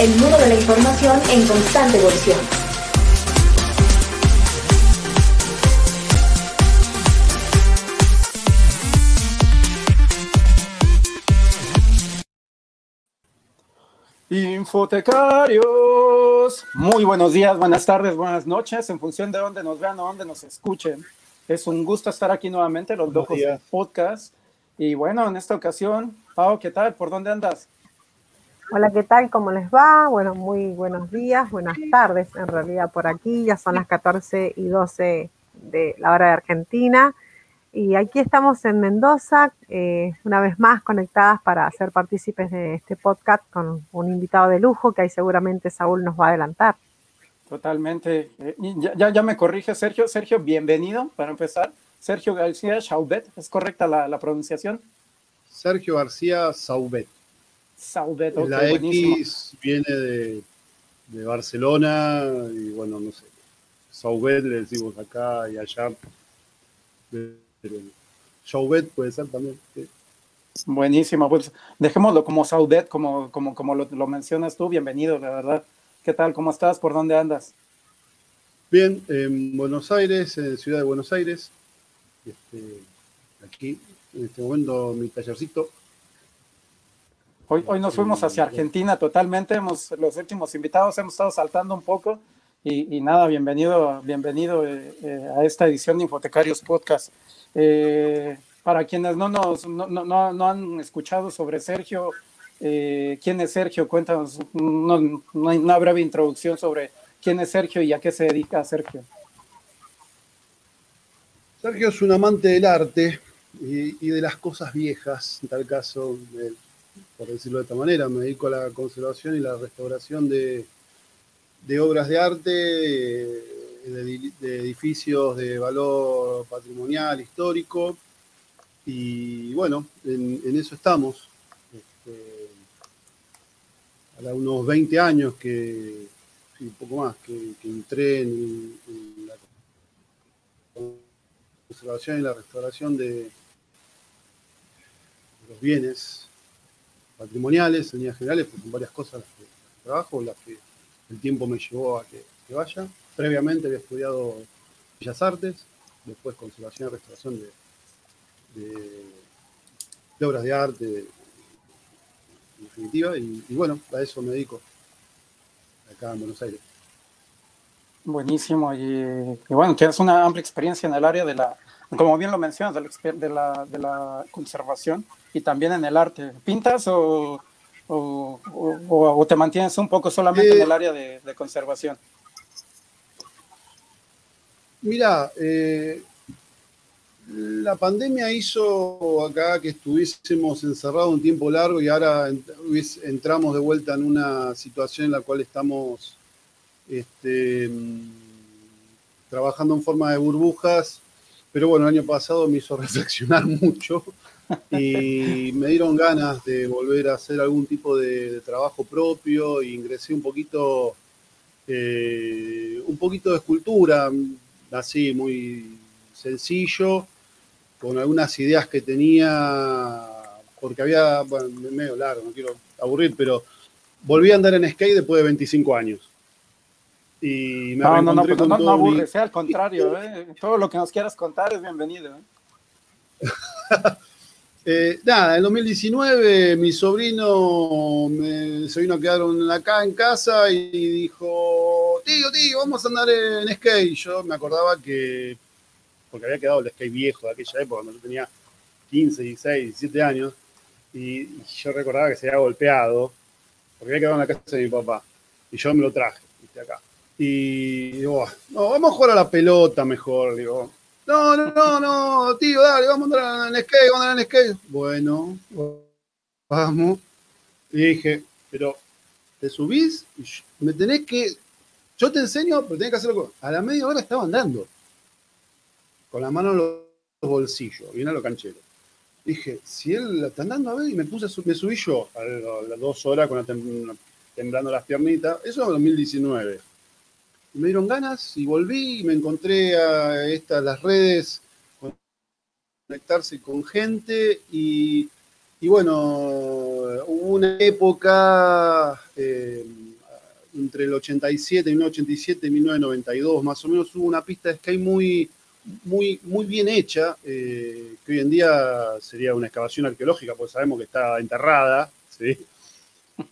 el mundo de la información en constante evolución. Infotecarios, muy buenos días, buenas tardes, buenas noches, en función de dónde nos vean o dónde nos escuchen. Es un gusto estar aquí nuevamente, los dos podcast. Y bueno, en esta ocasión, Pau, ¿qué tal? ¿Por dónde andas? Hola, ¿qué tal? ¿Cómo les va? Bueno, muy buenos días, buenas tardes en realidad por aquí. Ya son las 14 y 12 de la hora de Argentina. Y aquí estamos en Mendoza, eh, una vez más conectadas para ser partícipes de este podcast con un invitado de lujo que ahí seguramente Saúl nos va a adelantar. Totalmente. Eh, ya, ya, me corrige Sergio. Sergio, bienvenido para empezar. Sergio García Saubet, ¿es correcta la, pronunciación? Sergio García Saubet, La X viene de, de Barcelona y bueno, no sé. Saubet le decimos acá y allá Chauvet puede ser también. Buenísimo, pues dejémoslo como Saudet, como, como, como lo, mencionas tú, bienvenido, la verdad. ¿Qué tal? ¿Cómo estás? ¿Por dónde andas? Bien, en Buenos Aires, en Ciudad de Buenos Aires. Este, aquí, en este momento, mi tallercito. Hoy, hoy nos fuimos hacia Argentina totalmente. Hemos, los últimos invitados hemos estado saltando un poco y, nada, bienvenido, bienvenido eh, eh, a esta edición de Infotecarios Podcast. Eh, para quienes no, nos, no, no, no, han escuchado sobre Sergio, ¿quién es Sergio? Cuéntanos una, breve introducción sobre quién es Sergio y a qué se dedica Sergio. Sergio es un amante del arte y, y de las cosas viejas, en tal caso, por decirlo de esta manera, me dedico a la conservación y la restauración de de obras de arte, de, edificios de valor patrimonial, histórico. Y bueno, en, eso estamos. Este, unos 20 años que, un poco más, que, entré en, la conservación y la restauración de, los bienes patrimoniales, en líneas generales, porque son varias cosas las que trabajo, las que el tiempo me llevó a que, vaya. Previamente había estudiado Bellas Artes, después conservación y restauración de, obras de arte, en definitiva, y, bueno, a eso me dedico acá en Buenos Aires. Buenísimo, y, bueno, tienes una amplia experiencia en el área de la, como bien lo mencionas, de la, de la conservación y también en el arte. ¿Pintas o o, te mantienes un poco solamente en el área de, conservación? Mira, eh, la pandemia hizo acá que estuviésemos encerrados un tiempo largo y ahora entramos de vuelta en una situación en la cual estamos este, trabajando en forma de burbujas, pero bueno, el año pasado me hizo reflexionar mucho y me dieron ganas de volver a hacer algún tipo de, trabajo propio e ingresé un poquito, eh, un poquito de escultura, así muy sencillo, con algunas ideas que tenía, porque había, bueno, medio largo, no quiero aburrir, pero volví a andar en skate después de 25 años. Y me no, no, no, no, no aburre, sea al contrario, ¿eh? todo lo que nos quieras contar es bienvenido. ¿eh? Eh, nada, en 2019 mi sobrino se vino a quedar acá en casa y dijo, tío, tío, vamos a andar en skate. Yo me acordaba que, porque había quedado el skate viejo de aquella época, cuando yo tenía 15, 16, 17 años, y, yo recordaba que se había golpeado, porque había quedado en la casa de mi papá, y yo me lo traje, viste, acá. Y digo, no, vamos a jugar a la pelota mejor, digo, no, no, no, no, tío, dale, vamos a andar en skate, vamos a andar en skate. Bueno, vamos. Y dije, pero te subís, me tenés que. Yo te enseño, pero tenés que hacerlo. A la media hora estaba andando. Con la mano en los bolsillos, bien a lo canchero. Dije, si él está andando a ver, y me puse, me subí yo a las dos horas con la temblando las piernitas. Eso en 2019 me dieron ganas y volví y me encontré a estas las redes, conectarse con gente y, bueno, hubo una época eh, entre el 87, 1987 y 1992, más o menos, hubo una pista de skate muy, muy, muy bien hecha, eh, que hoy en día sería una excavación arqueológica, porque sabemos que está enterrada, ¿sí?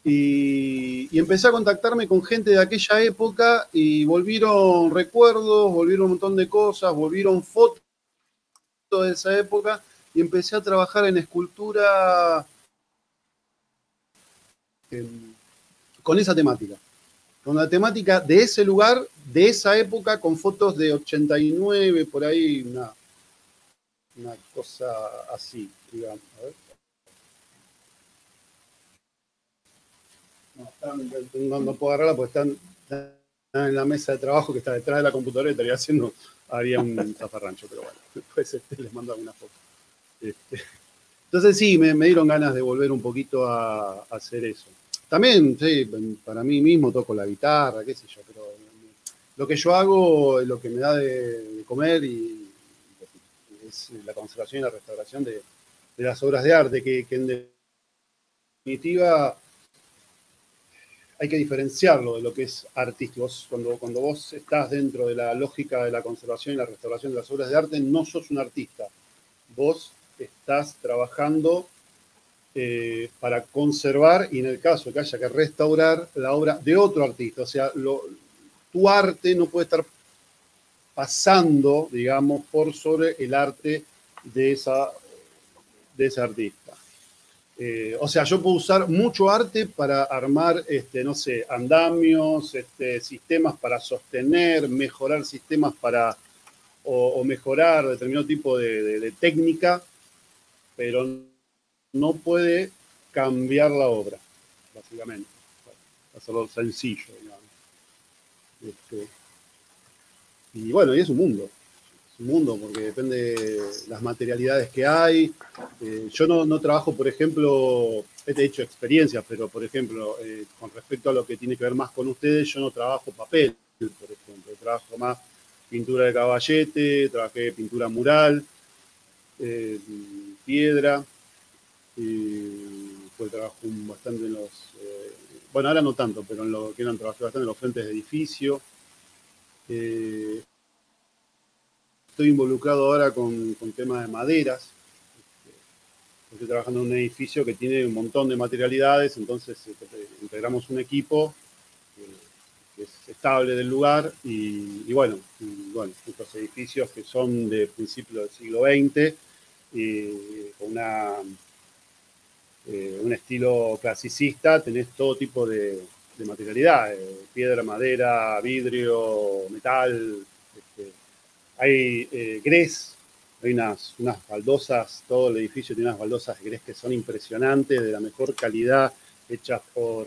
Y, empecé a contactarme con gente de aquella época y volvieron recuerdos, volvieron un montón de cosas, volvieron fotos de esa época y empecé a trabajar en escultura con esa temática. Con la temática de ese lugar, de esa época, con fotos de 89, por ahí, una, una cosa así, digamos. A ver. No, están, no, no, puedo agarrarla porque están, están, en la mesa de trabajo que está detrás de la computadora y estaría haciendo, haría un zafarrancho, pero bueno, después este, les mando alguna foto. Este, entonces sí, me, me, dieron ganas de volver un poquito a, a, hacer eso. También, sí, para mí mismo toco la guitarra, qué sé yo, pero lo que yo hago es lo que me da de, de comer y es la conservación y la restauración de, de las obras de arte, que, que en definitiva hay que diferenciarlo de lo que es artístico. Cuando, cuando vos estás dentro de la lógica de la conservación y la restauración de las obras de arte, no sos un artista. Vos estás trabajando eh, para conservar y en el caso que haya que restaurar la obra de otro artista. O sea, tu arte no puede estar pasando, digamos, por sobre el arte de, esa, de ese artista. Eh, o sea, yo puedo usar mucho arte para armar, este, no sé, andamios, este, sistemas para sostener, mejorar sistemas para, o, mejorar determinado tipo de, técnica, pero no puede cambiar la obra, básicamente. Hacerlo sencillo, digamos. Este, y bueno, y es un mundo mundo, porque depende de las materialidades que hay. Eh, yo no, no, trabajo, por ejemplo, he hecho experiencias, pero por ejemplo, eh, con respecto a lo que tiene que ver más con ustedes, yo no trabajo papel, por ejemplo, trabajo más pintura de caballete, trabajé pintura mural, eh, piedra, pues trabajo bastante en los, bueno, ahora no tanto, pero en lo que eran, trabajé bastante en los frentes de edificio. Estoy involucrado ahora con, con temas de maderas. Estoy trabajando en un edificio que tiene un montón de materialidades, entonces este, integramos un equipo que es estable del lugar y, bueno, bueno, estos edificios que son de principios del siglo XX y con una, eh, un estilo clasicista, tenés todo tipo de, de materialidad, eh, piedra, madera, vidrio, metal, hay eh, grés, hay unas, unas baldosas, todo el edificio tiene unas baldosas grés que son impresionantes, de la mejor calidad, hechas por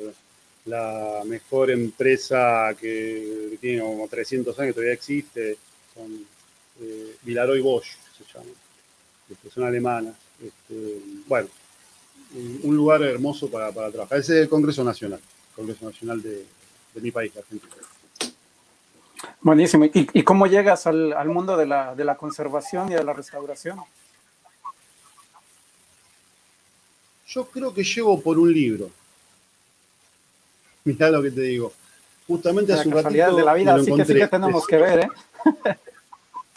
la mejor empresa que, tiene como 300 años, todavía existe, son eh, Vilaroy Bosch, se llaman, este, son alemanas. Este, bueno, un lugar hermoso para, para, trabajar. Ese es el Congreso Nacional, el Congreso Nacional de, de mi país, Argentina. Buenísimo. ¿Y, y cómo llegas al, al mundo de la, de la, conservación y de la restauración? Yo creo que llego por un libro. Mirá lo que te digo. Justamente hace un ratito de la vida, así que sí que tenemos que ver, ¿eh?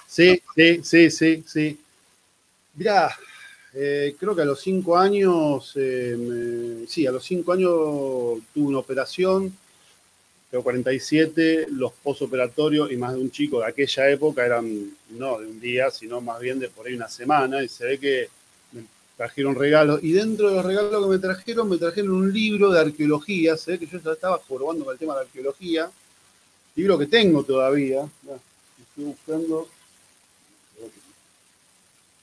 sí, sí, sí, sí, sí. Mirá, eh, creo que a los cinco años, eh, me, sí, a los cinco años tuve una operación 47, los posoperatorios y más de un chico de aquella época eran no de un día, sino más bien de por ahí una semana, y se ve que me trajeron regalos, y dentro de los regalos que me trajeron, me trajeron un libro de arqueología, se ve que yo ya estaba probando con el tema de arqueología, libro que tengo todavía, estoy buscando,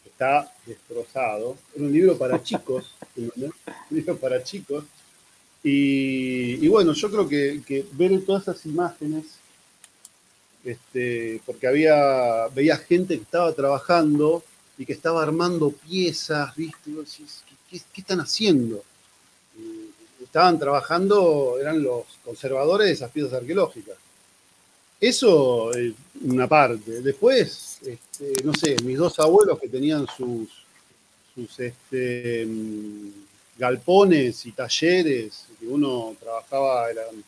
está destrozado, era un libro para chicos, un libro para chicos, y, bueno, yo creo que, que, ver todas esas imágenes, este, porque había, veía gente que estaba trabajando y que estaba armando piezas, ¿viste? ¿Qué, están haciendo? Estaban trabajando, eran los conservadores de esas piezas arqueológicas. Eso es una parte. Después, este, no sé, mis dos abuelos que tenían sus, sus este, galpones y talleres, que uno trabajaba, eran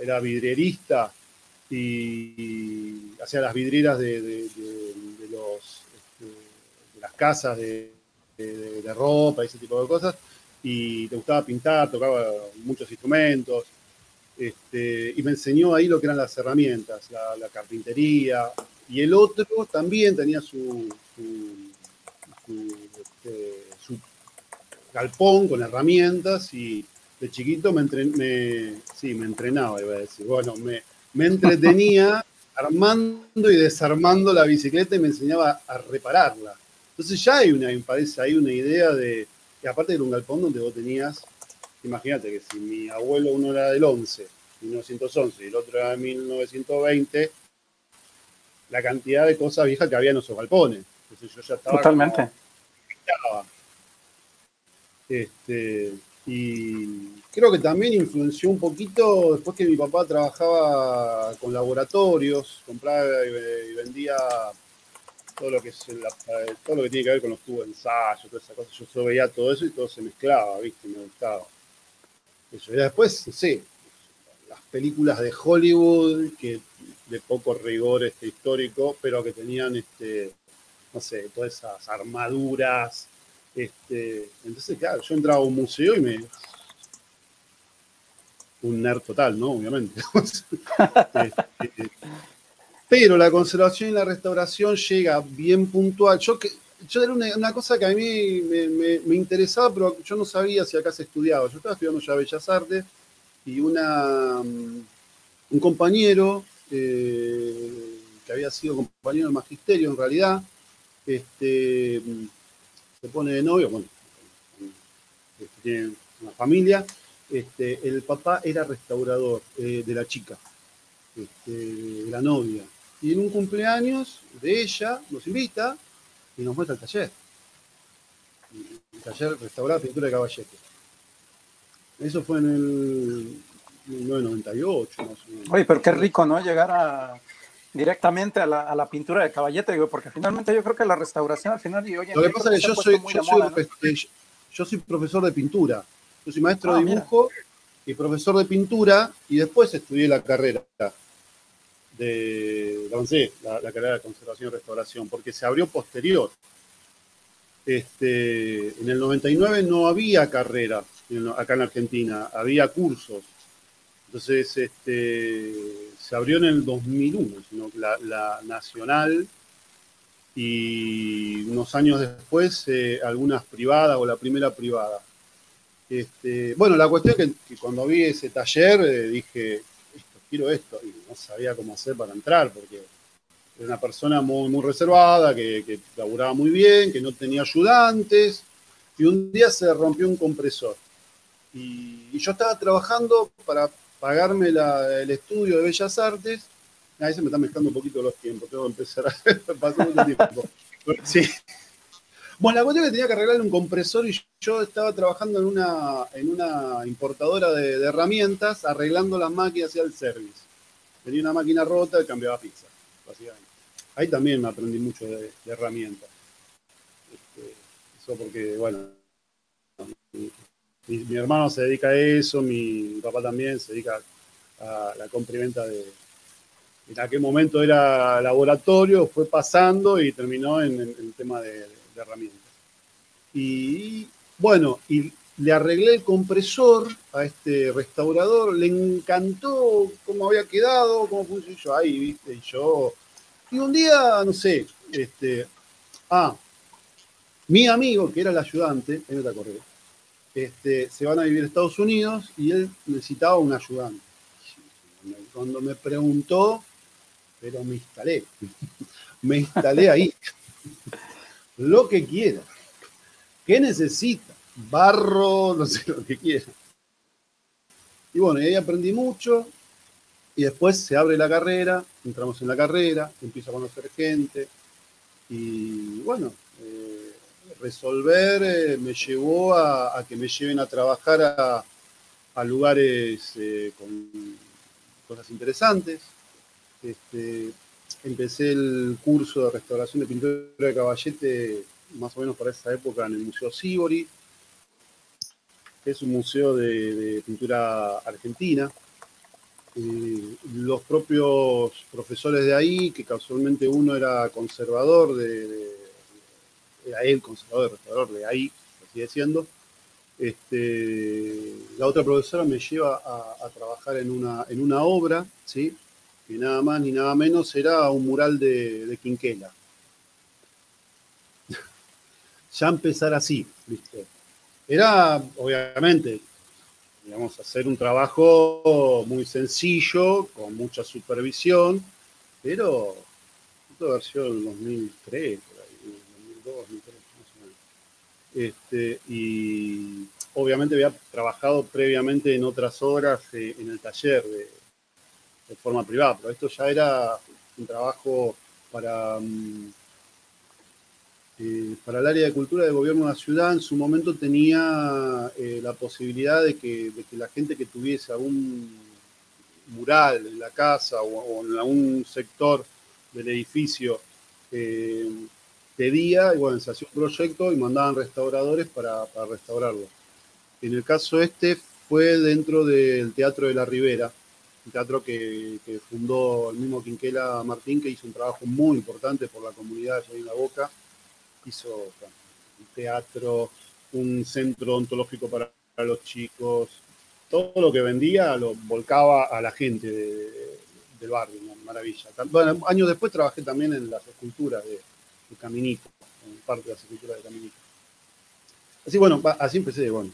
era vidrierista y, hacía las vidrieras de, este, las casas de, ropa y ese tipo de cosas. Y le gustaba pintar, tocaba muchos instrumentos. Este, y me enseñó ahí lo que eran las herramientas, la, carpintería. Y el otro también tenía su, este, su, galpón con herramientas y de chiquito me, sí, me entrenaba, iba a decir. Bueno, me, me entretenía armando y desarmando la bicicleta y me enseñaba a repararla. Entonces ya hay una, me parece, hay una idea de, que aparte de un galpón donde vos tenías, imagínate que si mi abuelo uno era del 11, 1911, y el otro era de 1920, la cantidad de cosas viejas que había en esos galpones. Entonces yo ya estaba... Totalmente. Este, y creo que también influenció un poquito después que mi papá trabajaba con laboratorios, compraba y vendía todo lo que es todo lo que tiene que ver con los tubos de ensayo, toda esa cosa. Yo veía todo eso y todo se mezclaba, ¿viste? Me gustaba. Eso. Y después, sí, las películas de Hollywood, que de poco rigor este, histórico, pero que tenían, este, no sé, todas esas armaduras, este, entonces, claro, yo entraba a un museo y me. Un nerd total, ¿no? Obviamente. Este, pero la conservación y la restauración llega bien puntual. Yo, yo era una, cosa que a mí me, interesaba, pero yo no sabía si acá se estudiaba. Yo estaba estudiando ya Bellas Artes y una, un compañero eh, que había sido compañero del magisterio en realidad, este, se pone de novio, bueno, este, tiene una familia. Este, el papá era restaurador eh, de la chica, este, de la novia. Y en un cumpleaños de ella nos invita y nos muestra el taller. El taller restaurar pintura de caballete. Eso fue en el 1998, más o. Oye, pero qué rico, ¿no? Llegar a, directamente a la, pintura de caballete, digo, porque finalmente yo creo que la restauración al final y hoy Lo que pasa es que yo soy, yo, soy, profesor de pintura, yo soy maestro de ah, dibujo y profesor de pintura y después estudié la carrera de, avancé, la, carrera de conservación y restauración, porque se abrió posterior. Este, en el 99 no había carrera acá en Argentina, había cursos. Entonces, este, se abrió en el 2001, sino la, la nacional y unos años después eh, algunas privadas o la primera privada. Este, bueno, la cuestión es que, cuando vi ese taller eh, dije, quiero esto, y no sabía cómo hacer para entrar, porque era una persona muy, muy reservada, que laburaba muy bien, que no tenía ayudantes, y un día se rompió un compresor. y yo estaba trabajando para pagarme el estudio de Bellas Artes. Ahí se me está mezclando un poquito los tiempos, tengo que empezar a pasar mucho tiempo. Sí. Bueno, la cuestión es que tenía que arreglar un compresor y yo estaba trabajando en una, en una importadora de, herramientas arreglando las máquinas hacia el service. Tenía una máquina rota y cambiaba pizza, básicamente. Ahí también me aprendí mucho de, herramientas. Este, eso porque, bueno, mi, hermano se dedica a eso, mi papá también se dedica a la compra y venta de... En aquel momento era laboratorio, fue pasando y terminó en, el tema de, herramientas. Y bueno, y le arreglé el compresor a este restaurador, le encantó cómo había quedado, cómo funcionó yo ahí, viste, y yo. Y un día, no sé, este. Ah, mi amigo, que era el ayudante, en otra correo, este, se van a vivir a Estados Unidos y él necesitaba un ayudante. Cuando me preguntó, pero me instalé, me instalé ahí. Lo que quiera. ¿Qué necesita? Barro, no sé lo que quiera. Y bueno, ahí aprendí mucho. Y después se abre la carrera, entramos en la carrera, empiezo a conocer gente. Y bueno, resolver eh, me llevó a, que me lleven a trabajar a, lugares eh, con cosas interesantes. Este, empecé el curso de restauración de pintura de caballete más o menos para esa época en el Museo Sibori, que es un museo de, pintura argentina. eh, los propios profesores de ahí, que casualmente uno era conservador de, era él conservador, restaurador de ahí, sigue siendo, este, la otra profesora me lleva a, trabajar en una, en una obra, ¿sí? que nada más ni nada menos era un mural de, de Quinquela. ya empezar así, ¿viste? Era, obviamente, digamos, hacer un trabajo muy sencillo, con mucha supervisión, pero esto versión 2003, por ahí, 2002, 2003, más o menos. Este, y obviamente había trabajado previamente en otras horas eh, en el taller de, forma privada, pero esto ya era un trabajo para... Mm, eh, para el área de cultura del gobierno de la ciudad. En su momento tenía eh, la posibilidad de que, la gente que tuviese algún mural en la casa o, en algún sector del edificio eh, pedía, y bueno, se hacía un proyecto y mandaban restauradores para, restaurarlo. En el caso este fue dentro del Teatro de la Ribera, un teatro que, fundó el mismo Quinquela Martín, que hizo un trabajo muy importante por la comunidad allá en La Boca hizo un teatro, un centro ontológico para, los chicos, todo lo que vendía lo volcaba a la gente del barrio, maravilla. Bueno, años después trabajé también en las esculturas de, Caminito, en parte de las esculturas de Caminito. Así bueno, así empecé, bueno.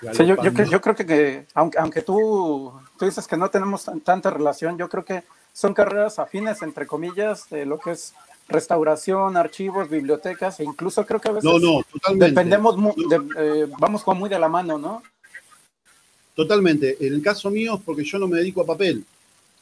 yo, yo, creo que, aunque, aunque tú, tú dices que no tenemos tanta relación, yo creo que son carreras afines, entre comillas, de lo que es restauración, archivos, bibliotecas, e incluso creo que a veces no, no, totalmente. dependemos, eh, vamos como muy de la mano, ¿no? Totalmente. En el caso mío es porque yo no me dedico a papel.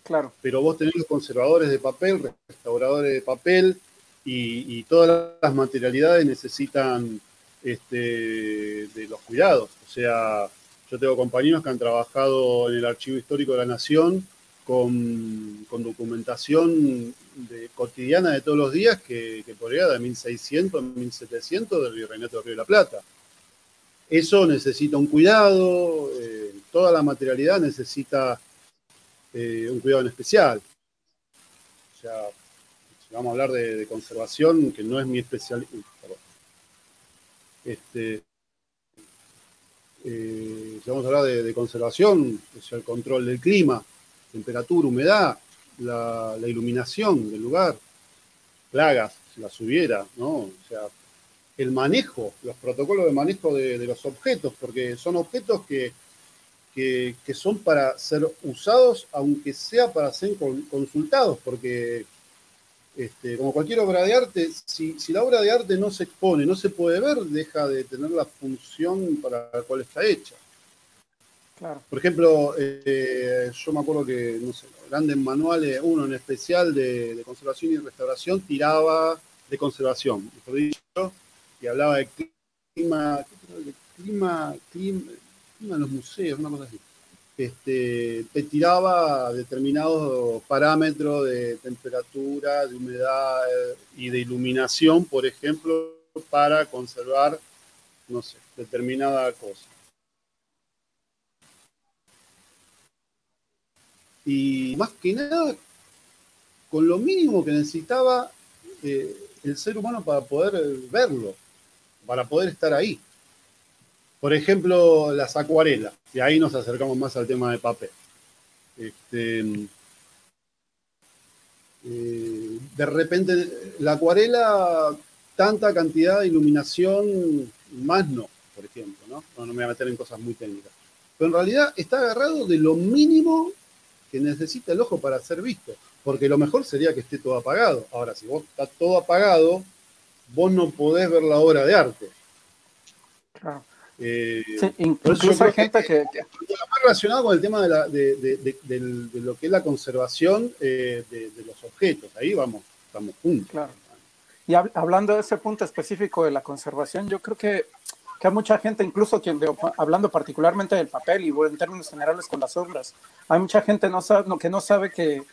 Claro. Pero vos tenés los conservadores de papel, restauradores de papel, y, todas las materialidades necesitan este, de los cuidados. O sea, yo tengo compañeros que han trabajado en el Archivo Histórico de la Nación con, documentación de, cotidiana de todos los días que, que podría de 1600 1700 del Virreinato de Río de la Plata. Eso necesita un cuidado, eh, toda la materialidad necesita eh, un cuidado en especial. O sea, si vamos a hablar de, conservación, que no es mi especialidad, este, eh, si vamos a hablar de, de conservación, sea, el control del clima, temperatura, humedad, la, iluminación del lugar, plagas, si las hubiera, ¿no? O sea, el manejo, los protocolos de manejo de, los objetos, porque son objetos que, que, son para ser usados, aunque sea para ser consultados, porque este, como cualquier obra de arte, si, si, la obra de arte no se expone, no se puede ver, deja de tener la función para la cual está hecha. Por ejemplo, eh, yo me acuerdo que, no sé, grandes manuales, uno en especial de, conservación y restauración, tiraba de conservación, mejor dicho, y hablaba de clima, clima, clima, clima en los museos, una cosa así. Este, te tiraba determinados parámetros de temperatura, de humedad y de iluminación, por ejemplo, para conservar, no sé, determinada cosa. y más que nada con lo mínimo que necesitaba eh, el ser humano para poder verlo, para poder estar ahí. Por ejemplo, las acuarelas, y ahí nos acercamos más al tema de papel. Este, eh, de repente, la acuarela, tanta cantidad de iluminación, más no, por ejemplo, ¿no? No, no me voy a meter en cosas muy técnicas. Pero en realidad está agarrado de lo mínimo que necesita el ojo para ser visto, porque lo mejor sería que esté todo apagado. Ahora, si vos está todo apagado, vos no podés ver la obra de arte. Claro. Eh, incluso hay gente que, Más relacionado con el tema de, lo que es la conservación eh, de, los objetos. Ahí vamos, estamos juntos. Claro. Y hablando de ese punto específico de la conservación, yo creo que que hay mucha gente, incluso quien hablando particularmente del papel y en términos generales con las obras, hay mucha gente no sabe, que no sabe que,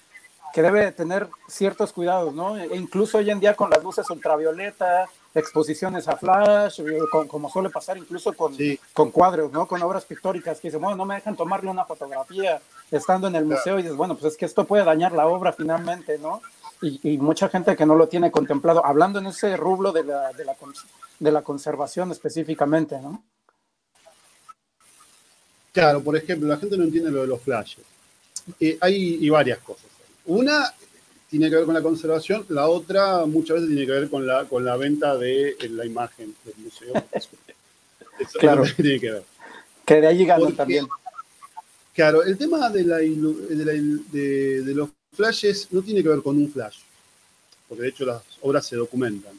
que debe tener ciertos cuidados, ¿no? E incluso hoy en día con las luces ultravioleta, exposiciones a flash, eh, como suele pasar incluso con, con cuadros, ¿no? Con obras pictóricas que dicen, bueno, no me dejan tomarle una fotografía estando en el museo y dices, bueno, pues es que esto puede dañar la obra finalmente, ¿no? Y, mucha gente que no lo tiene contemplado, hablando en ese rublo de la, de la, de la conservación específicamente, ¿no? Claro, por ejemplo, la gente no entiende lo de los flashes. Eh, hay varias cosas. Una tiene que ver con la conservación, la otra muchas veces tiene que ver con la, con la venta de la imagen del museo. claro. que tiene que ver. Que de ahí ganan también. Claro, el tema de, la, de, de, los flashes no tiene que ver con un flash, porque de hecho las obras se documentan.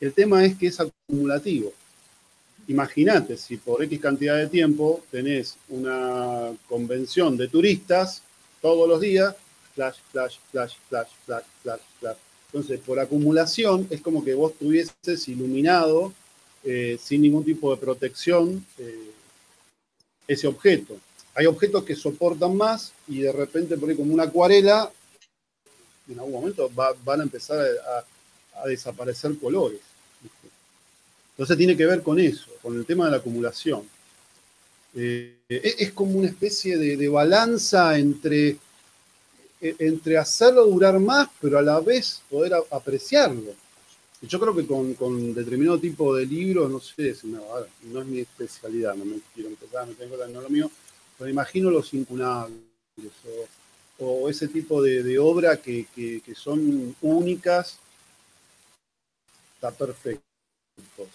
El tema es que es acumulativo. Imagínate si por X cantidad de tiempo tenés una convención de turistas todos los días flash, flash, flash, flash, flash, flash, flash. Entonces, por acumulación, es como que vos tuvieses iluminado eh, sin ningún tipo de protección eh, ese objeto. Hay objetos que soportan más y de repente, por ahí como una acuarela, en algún momento van a empezar a, desaparecer colores. Entonces tiene que ver con eso, con el tema de la acumulación. Eh, es como una especie de balanza entre entre hacerlo durar más, pero a la vez poder apreciarlo. Yo creo que con, determinado tipo de libros, no sé, no, es mi especialidad, no me quiero empezar, no tengo no lo mío, pero imagino los incunables o, ese tipo de, obra que, son únicas, está perfecto,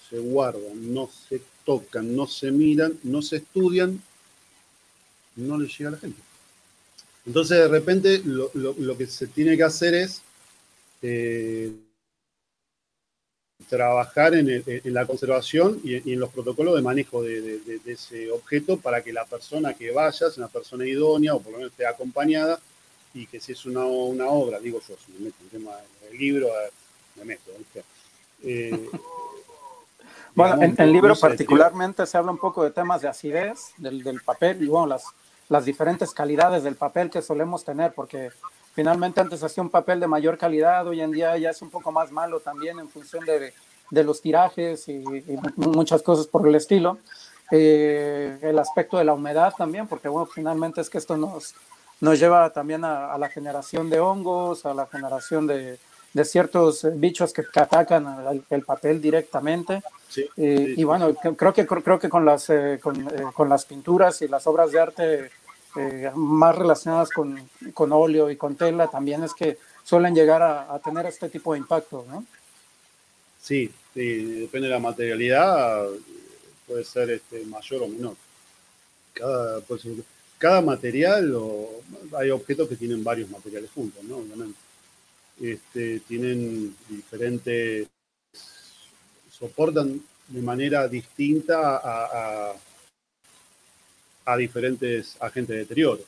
se guardan, no se tocan, no se miran, no se estudian, no le llega a la gente. Entonces, de repente, lo, que se tiene que hacer es eh, trabajar en, la conservación y, en los protocolos de manejo de, ese objeto para que la persona que vaya sea una persona idónea o por lo menos esté acompañada y que si es una, obra, digo yo, si me meto en el tema del libro, me meto. Eh, bueno, en el libro particularmente se habla un poco de temas de acidez del, del papel y bueno, las, las diferentes calidades del papel que solemos tener, porque finalmente antes hacía un papel de mayor calidad, hoy en día ya es un poco más malo también en función de, de los tirajes y, muchas cosas por el estilo. Eh, el aspecto de la humedad también, porque bueno, finalmente es que esto nos, nos lleva también a, la generación de hongos, a la generación de, de ciertos bichos que, atacan el, papel directamente. Eh, y bueno, creo que, creo que con, las, eh, con, con, las pinturas y las obras de arte eh, más relacionadas con, con, óleo y con tela, también es que suelen llegar a, tener este tipo de impacto, ¿no? Sí, depende de la materialidad, puede ser este, mayor o menor. Cada, material, o, hay objetos que tienen varios materiales juntos, ¿no? Obviamente. Este, tienen diferentes, soportan de manera distinta a diferentes agentes de deterioro.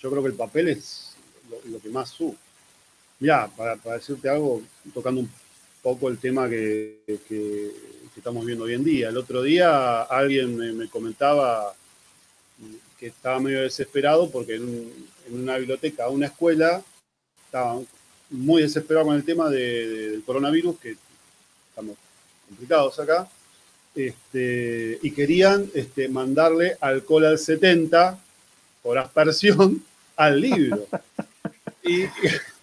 Yo creo que el papel es lo, que más sube. Ya, para, decirte algo, tocando un poco el tema que, estamos viendo hoy en día. El otro día alguien me, comentaba que estaba medio desesperado porque en, una biblioteca, una escuela, estaba muy desesperado con el tema del coronavirus, que estamos complicados acá, este, y querían este, mandarle alcohol al 70 por aspersión al libro. Y,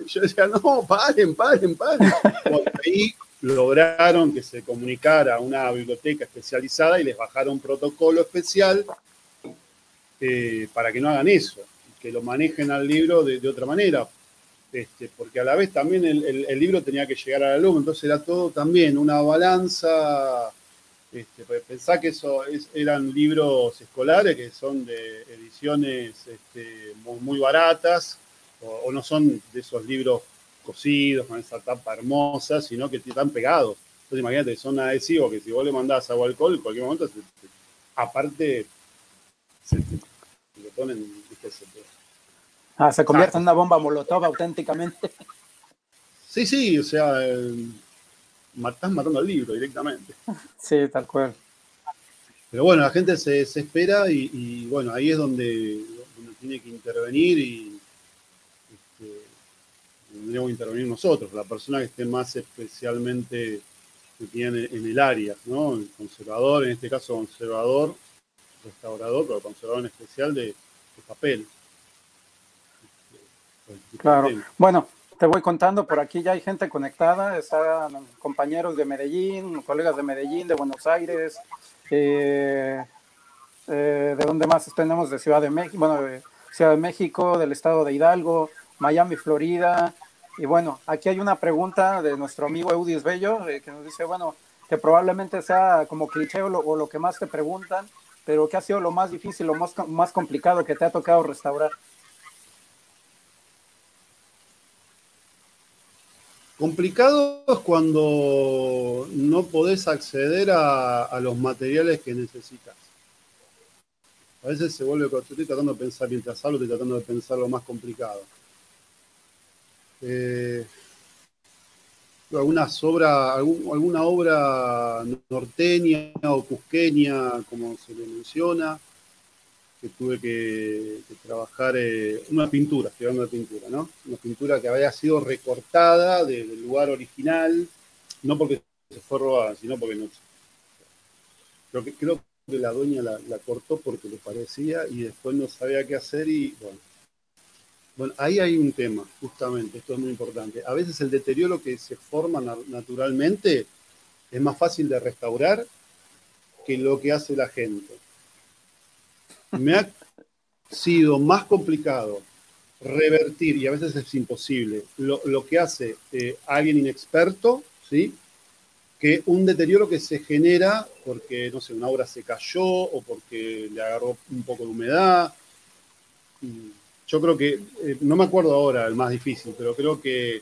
yo decía, no, paren, paren, paren. ahí lograron que se comunicara a una biblioteca especializada y les bajaron un protocolo especial eh, para que no hagan eso, que lo manejen al libro de, otra manera. Este, porque a la vez también el, el, libro tenía que llegar al alumno, entonces era todo también una balanza este, pues, pensá que eso eran libros escolares que son de ediciones este, muy, baratas o, no son de esos libros cosidos con esa tapa hermosa, sino que están pegados. Entonces imagínate, son adhesivos que si vos le mandás agua alcohol, en cualquier momento, aparte, se, le ponen, se, ah, se convierte en una bomba molotov auténticamente. Sí, sí, o sea, estás matando al libro directamente. Sí, tal cual. Pero bueno, la gente se desespera y, bueno, ahí es donde, tiene que intervenir y este, tendríamos que intervenir nosotros, la persona que esté más especialmente en el área, ¿no? El conservador, en este caso conservador, restaurador, pero conservador en especial de, papel. Claro. Bueno, te voy contando, por aquí ya hay gente conectada, están compañeros de Medellín, colegas de Medellín, de Buenos Aires, eh, eh, de dónde más tenemos de Ciudad de México, bueno, de Ciudad de México, del estado de Hidalgo, Miami, Florida. Y bueno, aquí hay una pregunta de nuestro amigo Eudis Bello, eh, que nos dice, bueno, que probablemente sea como cliché o lo, que más te preguntan, pero ¿qué ha sido lo más difícil, lo más, más complicado que te ha tocado restaurar? Complicado es cuando no podés acceder a los materiales que necesitas. A veces se vuelve, estoy tratando de pensar mientras hablo, estoy tratando de pensar lo más complicado. Eh, alguna, alguna obra norteña o cusqueña, como se le menciona, que tuve que, trabajar eh, una pintura, hablando de pintura, ¿no? Una pintura que había sido recortada del lugar original, no porque se fue robada, sino porque no. Creo que, creo que la dueña la, cortó porque le parecía y después no sabía qué hacer y bueno. Bueno, ahí hay un tema, justamente, esto es muy importante. A veces el deterioro que se forma naturalmente es más fácil de restaurar que lo que hace la gente. Me ha sido más complicado revertir, y a veces es imposible, lo, que hace eh, alguien inexperto, ¿sí? que un deterioro que se genera porque, no sé, una obra se cayó o porque le agarró un poco de humedad. Yo creo que, eh, no me acuerdo ahora el más difícil, pero creo que,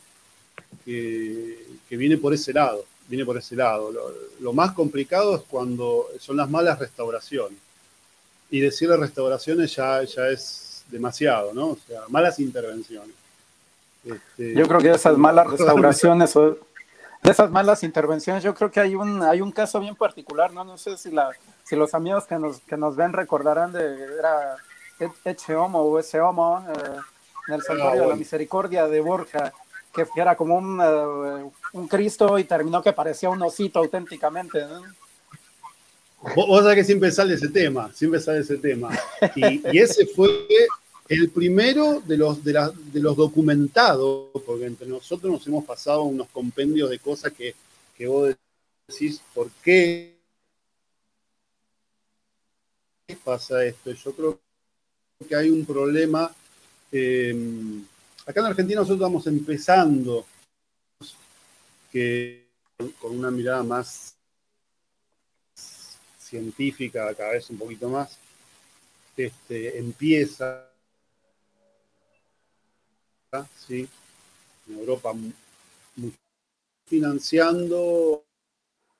que, viene por ese lado, viene por ese lado. Lo, más complicado es cuando son las malas restauraciones. Y decirle restauraciones ya, ya es demasiado, ¿no? O sea, malas intervenciones. Este, Yo creo que esas malas restauraciones de esas malas intervenciones, yo creo que hay un, hay un caso bien particular, ¿no? No sé si, la, si los amigos que nos, que nos ven recordarán de, era Eche Homo o ese Homo, eh, en el Santuario de la Misericordia de Borja, que era como un, eh, un Cristo y terminó que parecía un osito auténticamente, ¿no? Vos sabés que siempre sale ese tema, siempre sale ese tema. Y, ese fue el primero de los, de, los documentados, porque entre nosotros nos hemos pasado unos compendios de cosas que, vos decís, ¿por qué pasa esto? Yo creo que hay un problema. Em, acá en Argentina nosotros estamos empezando que con una mirada más científica, cada vez un poquito más, este, empieza ¿sí? en Europa financiando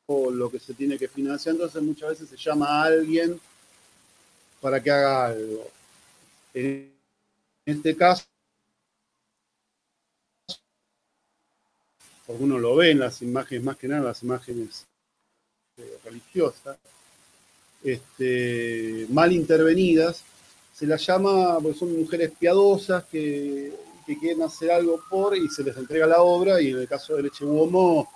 lo que se tiene que financiar, entonces muchas veces se llama a alguien para que haga algo. En este caso, uno lo ve en las imágenes, más que nada las imágenes eh, religiosas, este, mal intervenidas, se las llama, porque son mujeres piadosas que quieren hacer algo por y se les entrega la obra y en el caso de Leche Uomo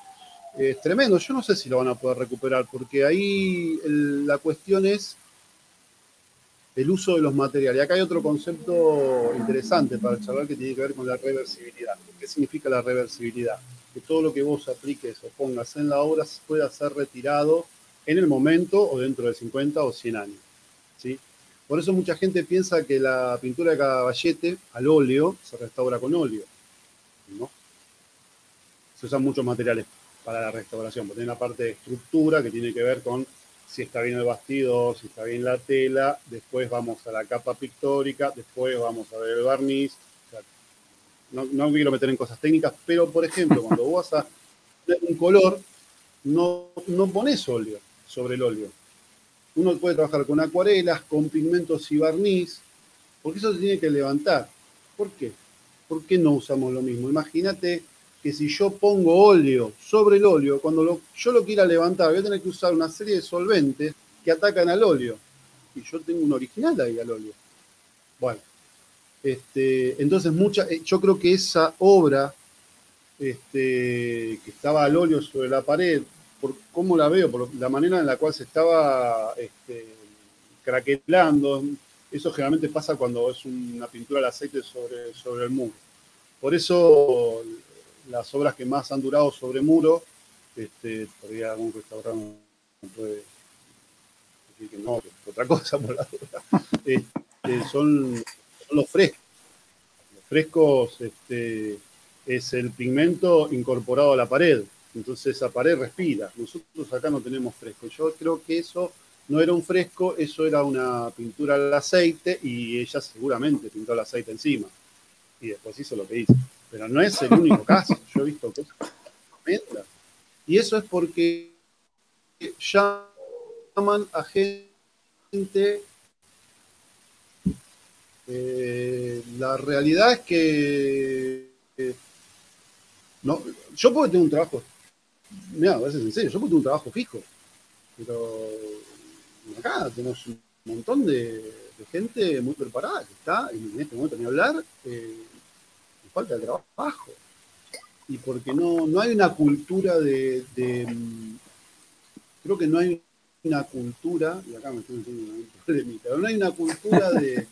es tremendo. Yo no sé si lo van a poder recuperar porque ahí la cuestión es el uso de los materiales. Y acá hay otro concepto interesante para charlar que tiene que ver con la reversibilidad. ¿Qué significa la reversibilidad? Que todo lo que vos apliques o pongas en la obra pueda ser retirado en el momento o dentro de 50 o 100 años. ¿sí? Por eso mucha gente piensa que la pintura de caballete al óleo se restaura con óleo. ¿no? Se usan muchos materiales para la restauración, porque tiene una parte de estructura que tiene que ver con si está bien el bastidor, si está bien la tela, después vamos a la capa pictórica, después vamos a ver el barniz. no, quiero meter en cosas técnicas, pero por ejemplo, cuando vos vas a un color, no, no pones óleo sobre el óleo uno puede trabajar con acuarelas, con pigmentos y barniz, porque eso se tiene que levantar. ¿Por qué? ¿Por qué no usamos lo mismo? Imagínate que si yo pongo óleo sobre el óleo, cuando yo lo quiera levantar, voy a tener que usar una serie de solventes que atacan al óleo. Y yo tengo un original ahí al óleo. Bueno, este, entonces mucha, eh, yo creo que esa obra este, que estaba al óleo sobre la pared, por cómo la veo, por la manera en la cual se estaba este, craquelando. Eso generalmente pasa cuando es una pintura al aceite sobre, sobre el muro. Por eso las obras que más han durado sobre muro, este, todavía algún restaurante puede no, otra cosa por la duda, este, son, son, los frescos. Los frescos este, es el pigmento incorporado a la pared, entonces esa pared respira. Nosotros acá no tenemos fresco. Yo creo que eso no era un fresco, eso era una pintura al aceite y ella seguramente pintó el aceite encima. Y después hizo lo que hizo. Pero no es el único caso. Yo he visto cosas. Y eso es porque llaman a gente. Eh, la realidad es que eh, no, yo puedo tener un trabajo, mira, a veces en serio, yo tener un trabajo fijo, pero acá tenemos un montón de, gente muy preparada que está, en este momento ni hablar, eh, falta de trabajo. Y porque no, no hay una cultura de, Creo que no hay una cultura, y acá me estoy metiendo un problemita, pero no hay una cultura de,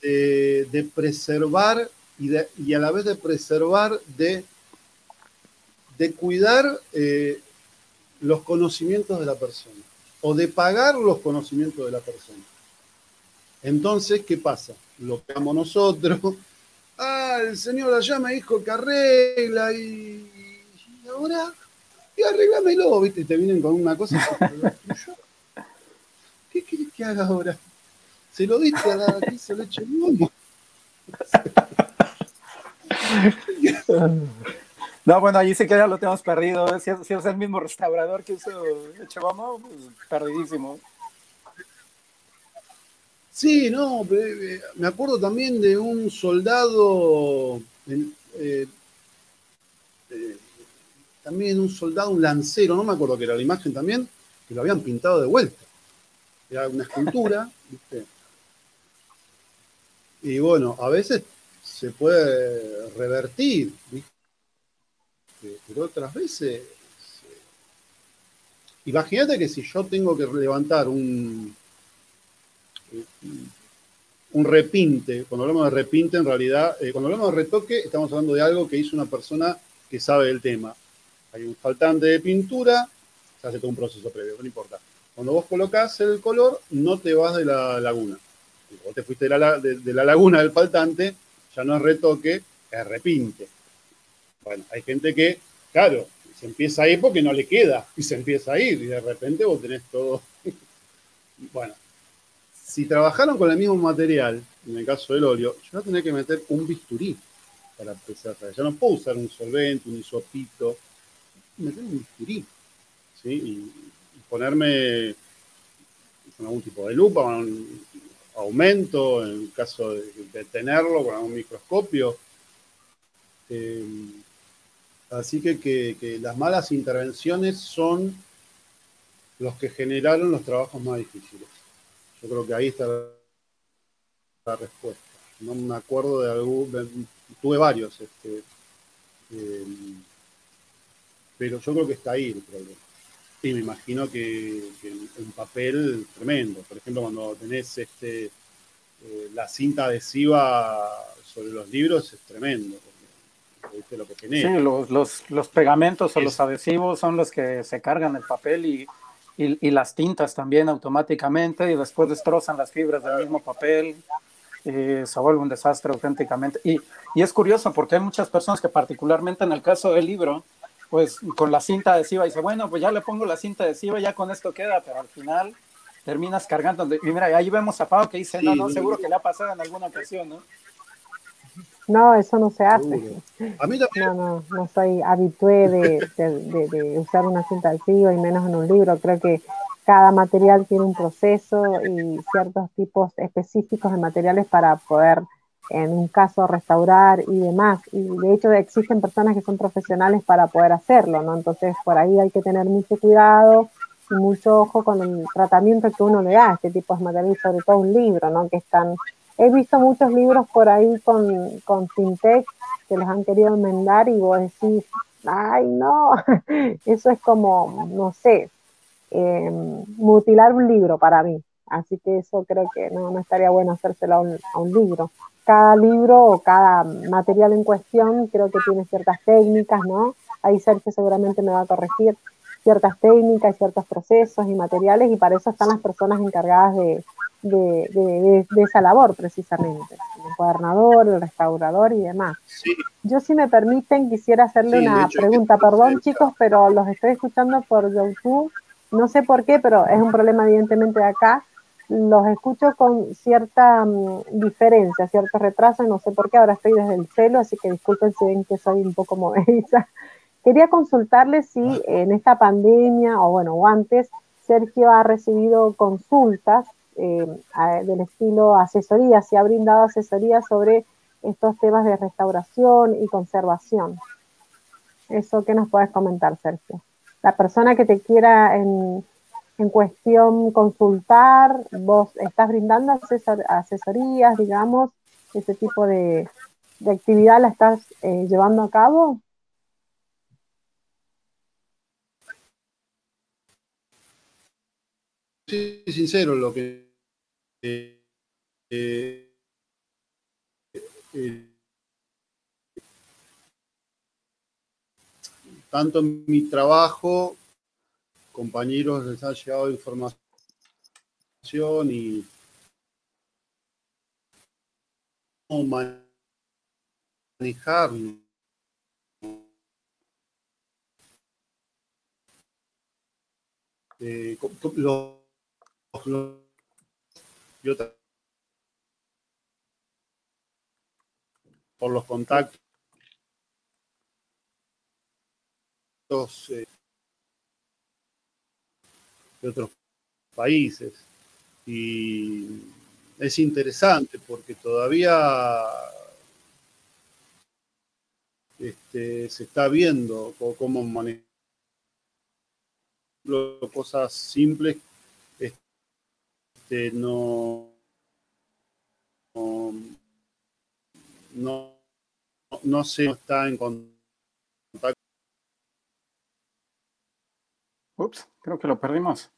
de, preservar y, a la vez de preservar, de, de cuidar eh, los conocimientos de la persona o de pagar los conocimientos de la persona. Entonces, ¿qué pasa? Lo pagamos nosotros. Ah, el señor allá me dijo que arregla y, y ahora, y arreglámelo, ¿viste? Y te vienen con una cosa. ¿Qué quieres que haga ahora? Se lo diste a la que se lo eche el No, bueno, allí sí que ya lo tenemos perdido. Si es, el mismo restaurador que hizo Echevamo, pues perdidísimo. Sí, no, eh, me acuerdo también de un soldado, eh, eh, también un soldado, un lancero, no me acuerdo que era la imagen también, que lo habían pintado de vuelta. Era una escultura, ¿viste? Y bueno, a veces se puede revertir, ¿viste? Pero otras veces... Imagínate que si yo tengo que levantar un, un repinte, cuando hablamos de repinte en realidad, eh, cuando hablamos de retoque estamos hablando de algo que hizo una persona que sabe del tema. Hay un faltante de pintura, se hace todo un proceso previo, no importa. Cuando vos colocás el color, no te vas de la laguna. Vos te fuiste de la, de la laguna del faltante, ya no es retoque, es repinte. Bueno, hay gente que Claro, se empieza a ir porque no le queda y se empieza a ir y de repente vos tenés todo. bueno, si trabajaron con el mismo material, en el caso del óleo, yo voy a tener que meter un bisturí para empezar a Ya no puedo usar un solvente, un isopito, meter un bisturí, ¿sí? Y, ponerme con algún tipo de lupa, con un aumento, en el caso de, tenerlo, con algún microscopio. Eh, Así que, que, las malas intervenciones son los que generaron los trabajos más difíciles. Yo creo que ahí está la respuesta. No me acuerdo de algún, tuve varios, este, eh, pero yo creo que está ahí el problema. Y me imagino que, un papel tremendo. Por ejemplo, cuando tenés este, eh, la cinta adhesiva sobre los libros es tremendo lo que Sí, los, los, los pegamentos o los adhesivos son los que se cargan el papel y, y, las tintas también automáticamente y después destrozan las fibras del mismo papel. Eh, se vuelve un desastre auténticamente. Y, y, es curioso porque hay muchas personas que particularmente en el caso del libro, pues con la cinta adhesiva dice, bueno, pues ya le pongo la cinta adhesiva, ya con esto queda, pero al final terminas cargando. Y mira, ahí vemos a Pau que dice, no, no, seguro que le ha pasado en alguna ocasión, ¿no? No, eso no se hace. A mí No, no, no soy habitué de, de, usar una cinta adhesiva y menos en un libro. Creo que cada material tiene un proceso y ciertos tipos específicos de materiales para poder, en un caso, restaurar y demás. Y de hecho existen personas que son profesionales para poder hacerlo, ¿no? Entonces por ahí hay que tener mucho cuidado y mucho ojo con el tratamiento que uno le da a este tipo de materiales, sobre todo un libro, ¿no? Que están he visto muchos libros por ahí con, con que los han querido enmendar y vos decís, ay no, eso es como, no sé, em, mutilar un libro para mí. Así que eso creo que no, estaría bueno hacérselo a un, a un libro. Cada libro o cada material en cuestión creo que tiene ciertas técnicas, ¿no? Ahí Sergio seguramente me va a corregir ciertas técnicas, ciertos procesos y materiales y para eso están las personas encargadas de, de, esa labor precisamente, el gobernador, el restaurador y demás. Yo si me permiten quisiera hacerle una pregunta, perdón chicos, pero los estoy escuchando por YouTube, no sé por qué, pero es un problema evidentemente de acá, los escucho con cierta mm, diferencia, cierto retraso, no sé por qué, ahora estoy desde el celo, así que disculpen si ven que soy un poco movediza. Quería consultarles si ah. en esta pandemia, o bueno, o antes, Sergio ha recibido consultas eh, del estilo asesoría, si ha brindado asesoría sobre estos temas de restauración y conservación. Eso, ¿qué nos puedes comentar, Sergio? La persona que te quiera en, en cuestión consultar, vos estás brindando asesorías, digamos, ese tipo de, actividad la estás eh, llevando a cabo. Sincero, lo que eh, eh, tanto en mi trabajo compañeros les ha llegado información y cómo manejar los, por los contactos eh, de otros países. Y es interesante porque todavía este, se está viendo cómo manejar cosas simples este, no, no, no, se está en contacto. Ups, creo que lo perdimos.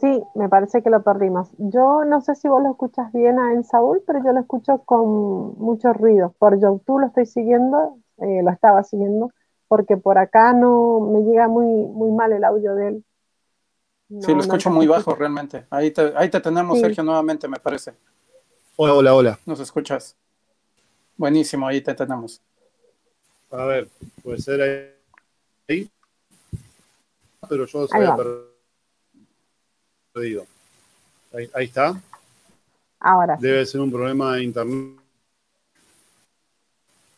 Sí, me parece que lo perdimos. Yo no sé si vos lo escuchas bien a En Saúl, pero yo lo escucho con mucho ruido. Por YouTube lo estoy siguiendo, eh, lo estaba siguiendo, porque por acá no me llega muy, muy mal el audio de él. Sí, lo escucho muy bajo realmente. Ahí te, ahí te tenemos, Sergio, nuevamente, me parece. Hola, hola, hola. ¿Nos escuchas? Buenísimo, ahí te tenemos. A ver, puede ser ahí pero yo se había perdido. Ahí, ahí, está. Ahora. Debe ser un problema de internet.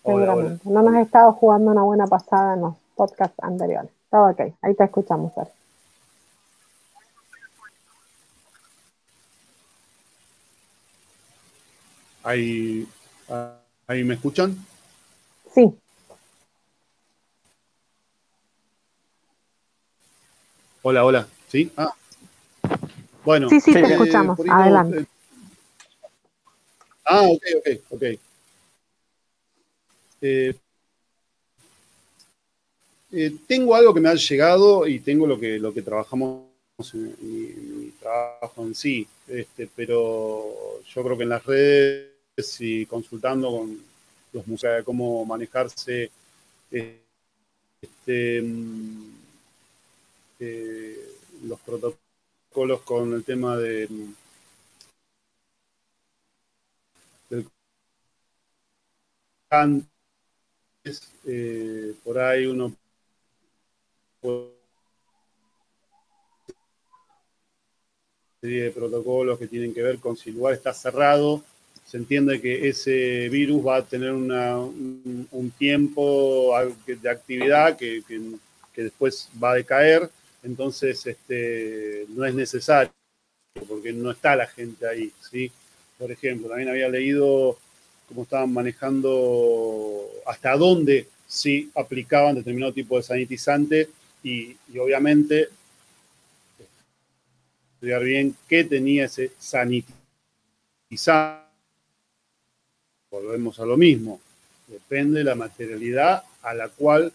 Seguramente. No nos ha estado jugando una buena pasada en los podcasts anteriores. Todo ok. Ahí te escuchamos, Sergio. Ahí, ahí me escuchan. Sí. Hola, hola. ¿Sí? Ah. Bueno. Sí, sí, te escuchamos. Adelante. Eh, ah, ok, ok, ok. Eh, eh, tengo algo que me ha llegado y tengo lo que, lo que trabajamos en mi, trabajo en sí, este, pero yo creo que en las redes y consultando con los museos de cómo manejarse este, mm, eh, los protocolos con el tema de del eh, por ahí uno de protocolos que tienen que ver con si el lugar está cerrado, se entiende que ese virus va a tener un, tiempo de actividad que, que después va a decaer entonces este, no es necesario, porque no está la gente ahí, ¿sí? Por ejemplo, también había leído cómo estaban manejando, hasta dónde sí aplicaban determinado tipo de sanitizante y, obviamente estudiar bien qué tenía ese sanitizante. Volvemos a lo mismo, depende de la materialidad a la cual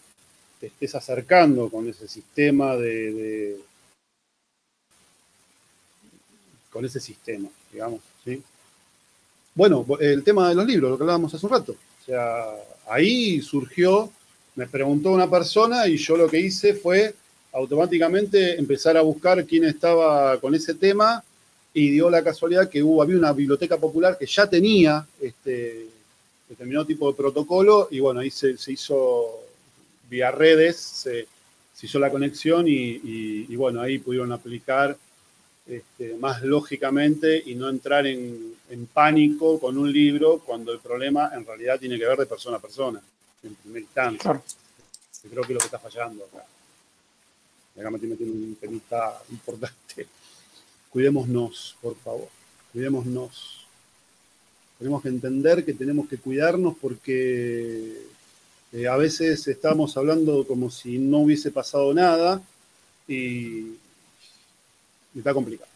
te estés acercando con ese sistema de, con ese sistema, digamos, ¿sí? Bueno, el tema de los libros, lo que hablábamos hace un rato. O sea, ahí surgió, me preguntó una persona y yo lo que hice fue automáticamente empezar a buscar quién estaba con ese tema y dio la casualidad que hubo, había una biblioteca popular que ya tenía este determinado tipo de protocolo y bueno, ahí se, hizo vía redes, se, hizo la conexión y, bueno, ahí pudieron aplicar este, más lógicamente y no entrar en, pánico con un libro cuando el problema en realidad tiene que ver de persona a persona, en primer instancia. creo que es lo que está fallando acá. Acá me tiene un temita importante. Cuidémonos, por favor. Cuidémonos. Tenemos que entender que tenemos que cuidarnos porque eh, a veces estamos hablando como si no hubiese pasado nada y, está complicado.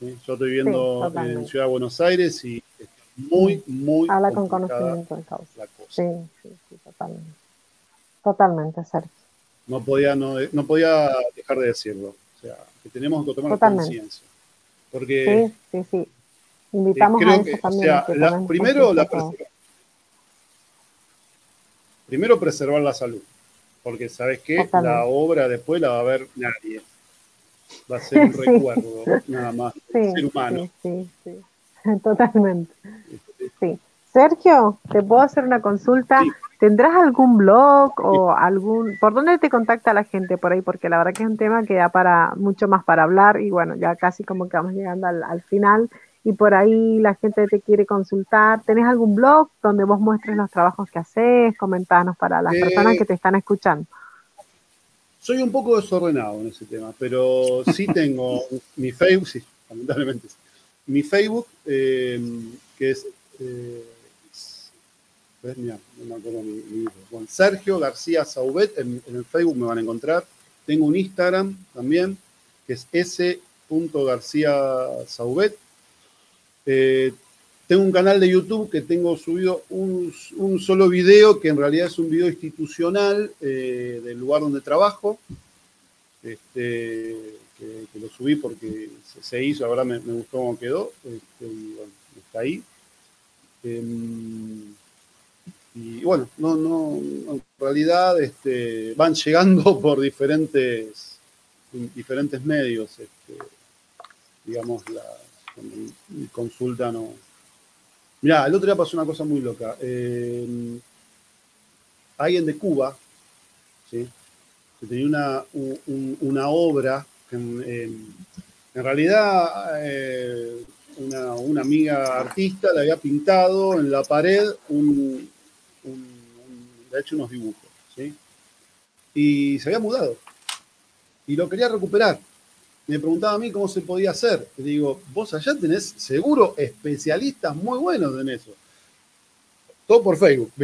Yo estoy viviendo en Ciudad de Buenos Aires y es muy, muy. Habla con conocimiento de causa. Sí, sí, sí, totalmente. Totalmente, Sergio no podía, no, podía dejar de decirlo. O sea, que tenemos que tomar conciencia. Porque. Sí, sí, sí. Invitamos a eso también. O sea, primero, la primero preservar la salud. Porque, ¿sabes qué? La obra después la va a ver nadie. Va a ser un recuerdo, nada más, ser humano. Sí, sí, sí. Totalmente. Sí. Sergio, ¿te puedo hacer una consulta? ¿Tendrás algún blog o algún... ¿Por dónde te contacta la gente por ahí? Porque la verdad que es un tema que da para mucho más para hablar y bueno, ya casi como que vamos llegando al, final y por ahí la gente te quiere consultar. ¿Tenés algún blog donde vos muestres los trabajos que haces? Comentanos para las personas eh, que te están escuchando. Soy un poco desordenado en ese tema, pero sí tengo mi Facebook, sí, lamentablemente. Mi Facebook, eh, que es... Eh, Sergio García Saubet, en, el Facebook me van a encontrar. Tengo un Instagram también, que es s.garcía-saubet. Eh, tengo un canal de YouTube que tengo subido un, solo video, que en realidad es un video institucional eh, del lugar donde trabajo. Este, que, lo subí porque se, hizo, ahora me, me, gustó cómo quedó. Este, está ahí. Em, y bueno, no, no, en realidad este, van llegando por diferentes, diferentes medios. Este, digamos, la, consulta no. Mirá, el otro día pasó una cosa muy loca. Eh, alguien de Cuba, ¿sí? que tenía una, una obra que en, realidad eh, una, una, amiga artista le había pintado en la pared un, ha hecho unos dibujos, ¿sí? Y se había mudado. Y lo quería recuperar. Me preguntaba a mí cómo se podía hacer. Le digo, vos allá tenés seguro especialistas muy buenos en eso. Todo por Facebook.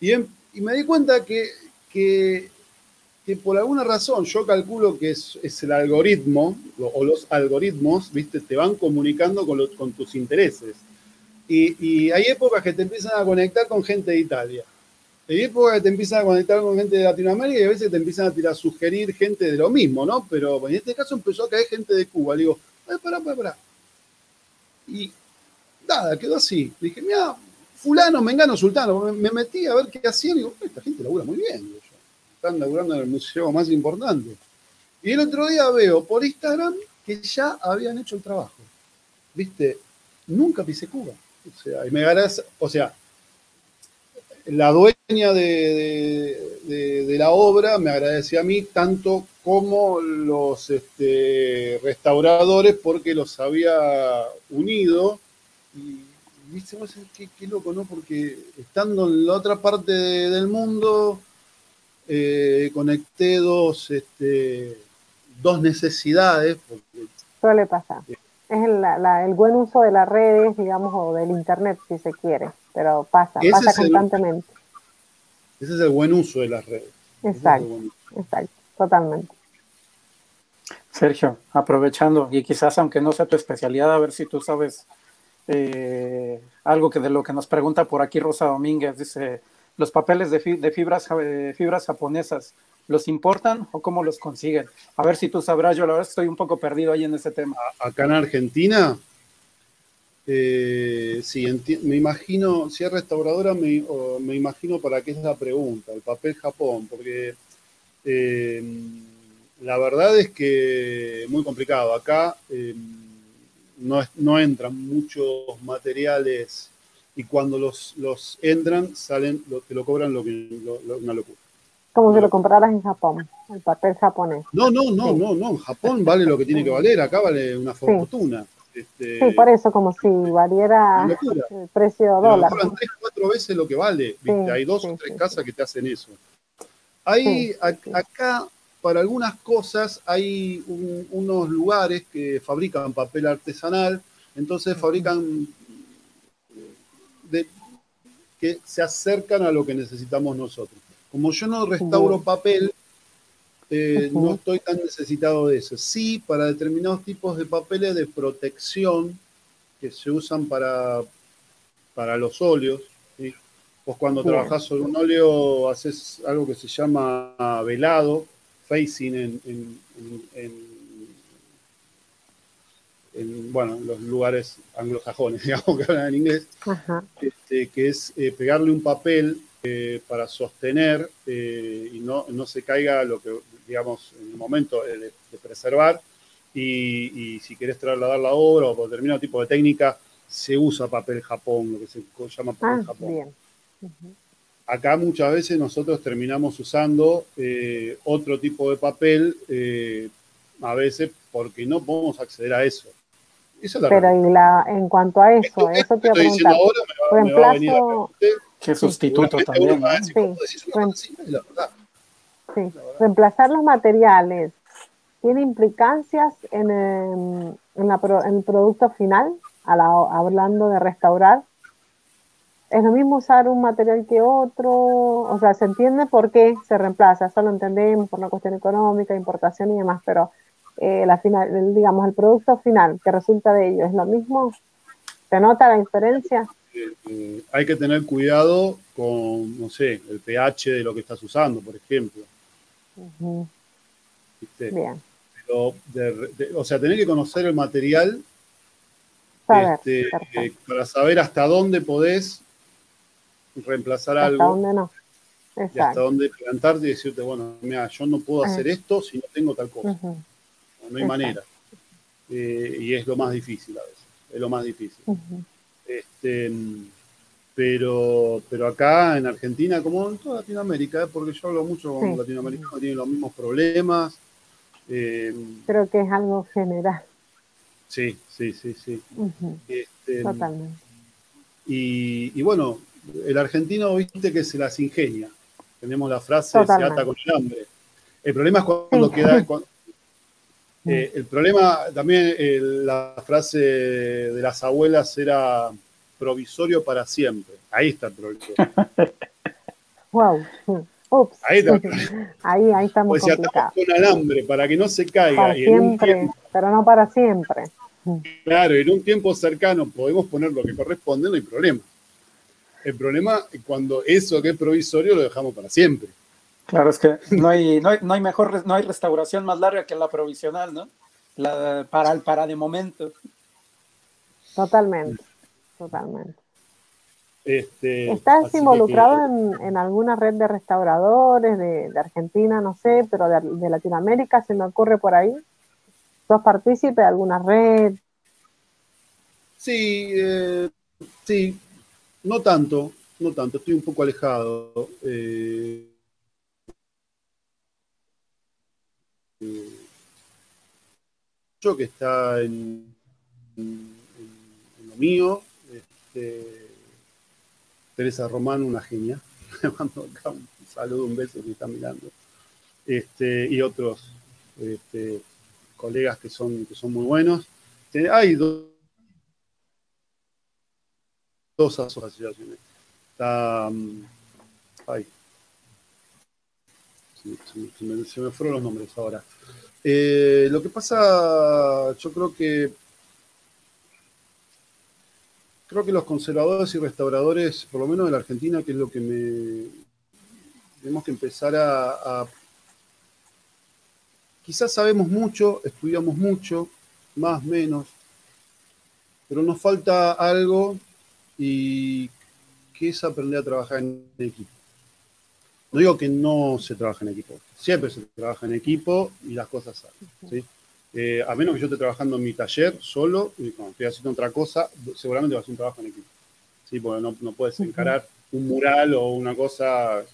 Y, me di cuenta que, que, por alguna razón yo calculo que es, el algoritmo o los algoritmos, ¿viste? Te van comunicando con, con tus intereses. Y, hay épocas que te empiezan a conectar con gente de Italia. Hay épocas que te empiezan a conectar con gente de Latinoamérica y a veces te empiezan a, tirar, sugerir gente de lo mismo, ¿no? Pero en este caso empezó a caer gente de Cuba. Le digo, ay, pará, pará, pará. Y nada, quedó así. Le dije, mira, fulano, mengano, sultano. Me, metí a ver qué hacían y digo, esta gente labura muy bien. Están laburando en el museo más importante. Y el otro día veo por Instagram que ya habían hecho el trabajo. ¿Viste? Nunca pisé Cuba. O sea, y me o sea, la dueña de, la obra me agradecía a mí tanto como los este, restauradores porque los había unido. Y viste, qué, qué, loco, ¿no? Porque estando en la otra parte del mundo, eh, conecté dos, este, dos necesidades. Porque, Suele pasar es el, buen uso de las redes, digamos, o del Internet, si se quiere, pero pasa, pasa constantemente. ese es el buen uso de las redes. Exacto, exacto, totalmente. Sergio, aprovechando, y quizás aunque no sea tu especialidad, a ver si tú sabes eh, algo que de lo que nos pregunta por aquí Rosa Domínguez, dice, los papeles de, fibras, fibras japonesas, ¿los importan o cómo los consiguen? A ver si tú sabrás, yo la verdad estoy un poco perdido ahí en ese tema. Acá en Argentina, eh, sí, me imagino, si es restauradora, me, me, imagino para qué es la pregunta, el papel Japón, porque eh, la verdad es que muy complicado. Acá eh, no, no, entran muchos materiales y cuando los, los entran, salen, te lo cobran lo que, una locura. Como si lo compraras en Japón, el papel japonés. No, no, no, no, no. En Japón vale lo que tiene que valer, acá vale una fortuna. Este, sí, por eso, como si valiera el precio dólar. Tres, cuatro veces lo que vale. Hay dos o tres casas que te hacen eso. Hay acá, para algunas cosas, hay unos lugares que fabrican papel artesanal, entonces fabrican que se acercan a lo que necesitamos nosotros. Como yo no restauro papel, eh, no estoy tan necesitado de eso. Sí, para determinados tipos de papeles de protección que se usan para, para los óleos. Vos cuando trabajás sobre un óleo haces algo que se llama velado, facing en, en, bueno, los lugares anglosajones, digamos que hablan en inglés, este, que es eh, pegarle un papel eh, para sostener eh, y no, no, se caiga lo que, digamos, en el momento de, preservar. Y, si querés trasladar la obra o por determinado tipo de técnica, se usa papel Japón, lo que se llama papel ah, Japón. Acá muchas veces nosotros terminamos usando otro tipo de papel, a veces porque no podemos acceder a eso. Pero y la, en cuanto a eso, eso te iba a preguntar. reemplazo. Qué sustituto también. Sí. Reemplazar los materiales tiene implicancias en, em, en, la, en el producto final, a la, hablando de restaurar. Es lo mismo usar un material que otro, o sea, se entiende por qué se reemplaza, eso lo entendemos por una cuestión económica, importación y demás, pero eh, la final, digamos, el producto final que resulta de ello es lo mismo? ¿Se nota la diferencia? Eh, eh, hay que tener cuidado con, no sé, el pH de lo que estás usando, por ejemplo. Bien. o sea, tener que conocer el material este, para saber hasta dónde podés reemplazar algo. Hasta dónde no. Y hasta dónde plantarte y decirte, bueno, mira, yo no puedo hacer esto si no tengo tal cosa no hay manera. Eh, y es lo más difícil a veces, es lo más difícil. Este, pero, pero acá en Argentina, como en toda Latinoamérica, porque yo hablo mucho con latinoamericanos que tienen los mismos problemas. Eh, Creo que es algo general. Sí, sí, sí, sí. Este, Totalmente. Y, y, bueno, el argentino, viste que se las ingenia. Tenemos la frase, se ata con el hambre. El problema es cuando queda, eh, el problema también, la frase de las abuelas era provisorio para siempre. Ahí está el problema. wow. Ups. Ahí, está. ahí, ahí estamos pues complicados. con alambre para que no se caiga. Para siempre, pero no para siempre. Claro, en un tiempo cercano podemos poner lo que corresponde, no hay problema. El problema es cuando eso que es provisorio lo dejamos para siempre. Claro, es que no hay, no hay, mejor, no hay restauración más larga que la provisional, ¿no? La, para, para de momento. Totalmente, totalmente. Este, ¿Estás involucrado en, alguna red de restauradores de, Argentina, no sé, pero de, Latinoamérica, se me ocurre por ahí? ¿Sos partícipe de alguna red? Sí, eh, sí, no tanto, no tanto, estoy un poco alejado. Eh, yo que está en, lo mío. Este, Teresa Román, una genia. Le mando acá un saludo, un beso que está mirando. Este, y otros este, colegas que son, que son muy buenos. Hay dos, dos asociaciones. Está, um, se, me, fueron los nombres ahora. Eh, lo que pasa, yo creo que creo que los conservadores y restauradores, por lo menos en la Argentina, que es lo que me... Tenemos que empezar a, a quizás sabemos mucho, estudiamos mucho, más, menos, pero nos falta algo y que es aprender a trabajar en equipo. No digo que no se trabaja en equipo, siempre se trabaja en equipo y las cosas salen. Eh, a menos que yo esté trabajando en mi taller solo, y cuando estoy haciendo otra cosa, seguramente va a ser un trabajo en equipo. ¿sí? Porque no, no puedes encarar un mural o una cosa.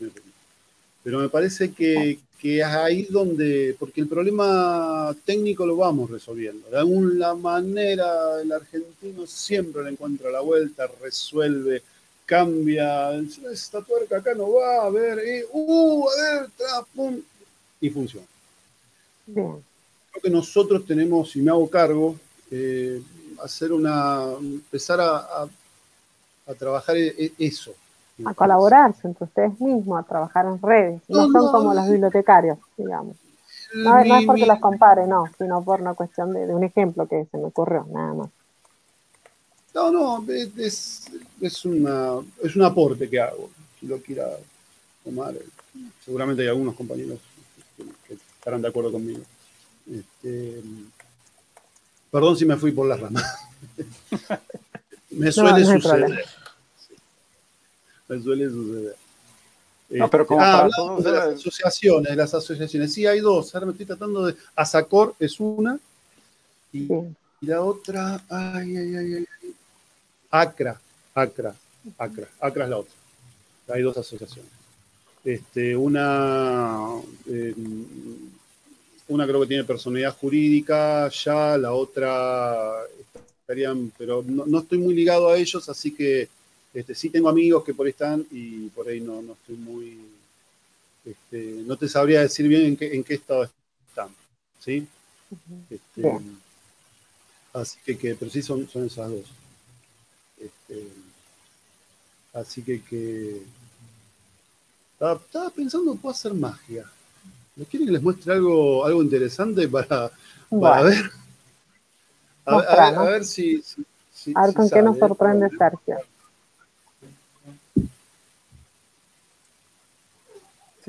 Pero me parece que, que es ahí donde, porque el problema técnico lo vamos resolviendo. De alguna manera el argentino siempre le encuentra la vuelta, resuelve, cambia, esta tuerca acá no va, a ver, y, uh, a ver, pum, y funciona. Creo que nosotros tenemos, y me hago cargo, eh, hacer una, empezar a, a trabajar e, e, eso, a colaborarse entre ustedes mismos, a trabajar en redes. No, son como los bibliotecarios, digamos. No, es porque los compare, no, sino por una cuestión de, un ejemplo que se me ocurrió, nada más. No, no, es, es, una, es un aporte que hago. Si lo quiera tomar, seguramente hay algunos compañeros que, estarán de acuerdo conmigo. Este, perdón si me fui por las ramas. me suele suceder me suele suceder. No, pero como ah, de las asociaciones, de las asociaciones. Sí, hay dos. Ahora me estoy tratando de. Asacor es una. Y, la otra. Ay, ay, ay, ay. Acra. Acra. Acra. Acra es la otra. Hay dos asociaciones. Este, una. Eh, una creo que tiene personalidad jurídica, ya la otra estarían, pero no, no estoy muy ligado a ellos, así que este, sí tengo amigos que por ahí están y por ahí no, no estoy muy... Este, no te sabría decir bien en qué, en qué estado están. ¿sí? Este, así que, que, pero sí son, son esas dos. Así que, que estaba, pensando, puedo hacer magia. ¿No quieren que les muestre algo, algo interesante para, para ver? A, ver, si, A ver con qué nos sorprende Sergio.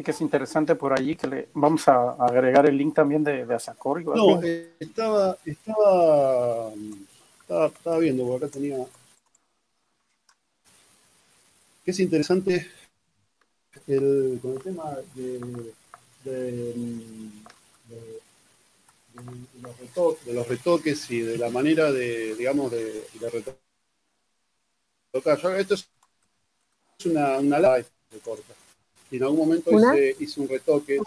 que es interesante por allí que le vamos a agregar el link también de, de Asacor. No, eh, estaba, estaba, estaba, viendo, porque acá tenía. Que es interesante el, con el tema de, de, los retoques, de, los retoques, y de la manera de, digamos, de, retocar. Esto es una, una live de corta. Y en algún momento hice, un retoque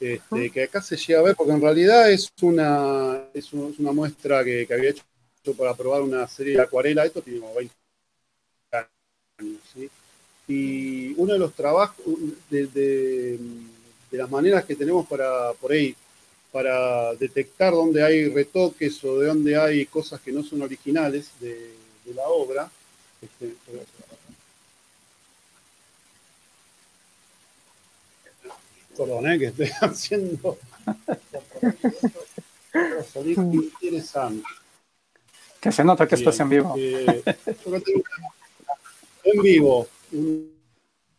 este, que acá se llega a ver, porque en realidad es una, es una muestra que, había hecho para probar una serie de acuarela, esto tiene como 20 años, Y uno de los trabajos, de, de, las maneras que tenemos para, por ahí, para detectar dónde hay retoques o de dónde hay cosas que no son originales de, la obra, este, Perdón, ¿eh? que estoy haciendo. interesante. Que se nota que estás en vivo. En vivo.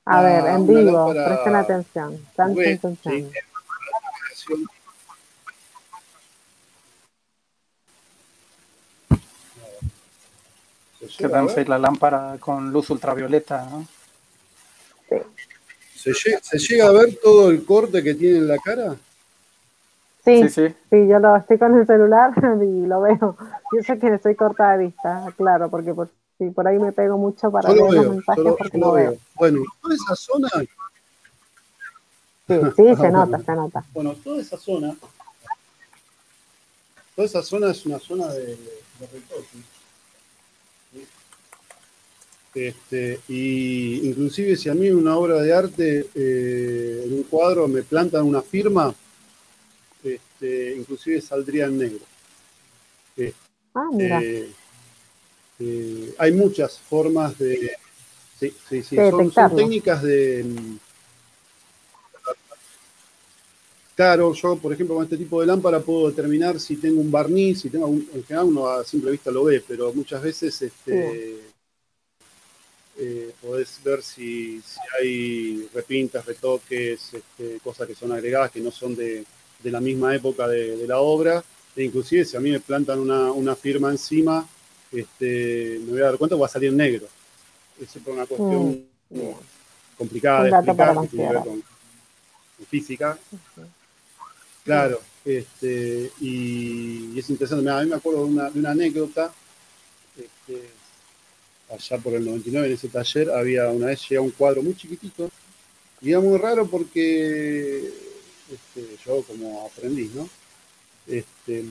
A ver, en vivo, presten atención. atención. Que dan la lámpara con luz ultravioleta, ¿no? Sí. ¿Se llega, a ver todo el corte que tiene en la cara? Sí, sí, sí, yo lo estoy con el celular y lo veo. Yo sé que estoy corta de vista, claro, porque por, si por ahí me pego mucho para ver los mensajes porque no veo. Bueno, toda esa zona. Sí, sí, se nota, se nota. Bueno, toda esa zona. Toda esa zona es una zona de, de este, y inclusive si a mí una obra de arte, eh, en un cuadro, me plantan una firma, este, inclusive saldría en negro. ah, mira. Eh, eh, hay muchas formas de... Sí, sí, sí, son, técnicas de... Claro, yo, por ejemplo, con este tipo de lámpara puedo determinar si tengo un barniz, si tengo un, en general uno a simple vista lo ve, pero muchas veces este, eh, podés ver si, hay repintas, retoques, este, cosas que son agregadas que no son de, la misma época de, la obra. E inclusive si a mí me plantan una, firma encima, este, me voy a dar cuenta que va a salir negro. Eso es por una cuestión mm, complicada de explicar, que tiene que ver con, física. Claro, este, y, es interesante. A mí me acuerdo de una, anécdota. Este, allá por el 99 en ese taller había una vez llegado un cuadro muy chiquitito y era muy raro porque este, yo como aprendí, ¿no? Este,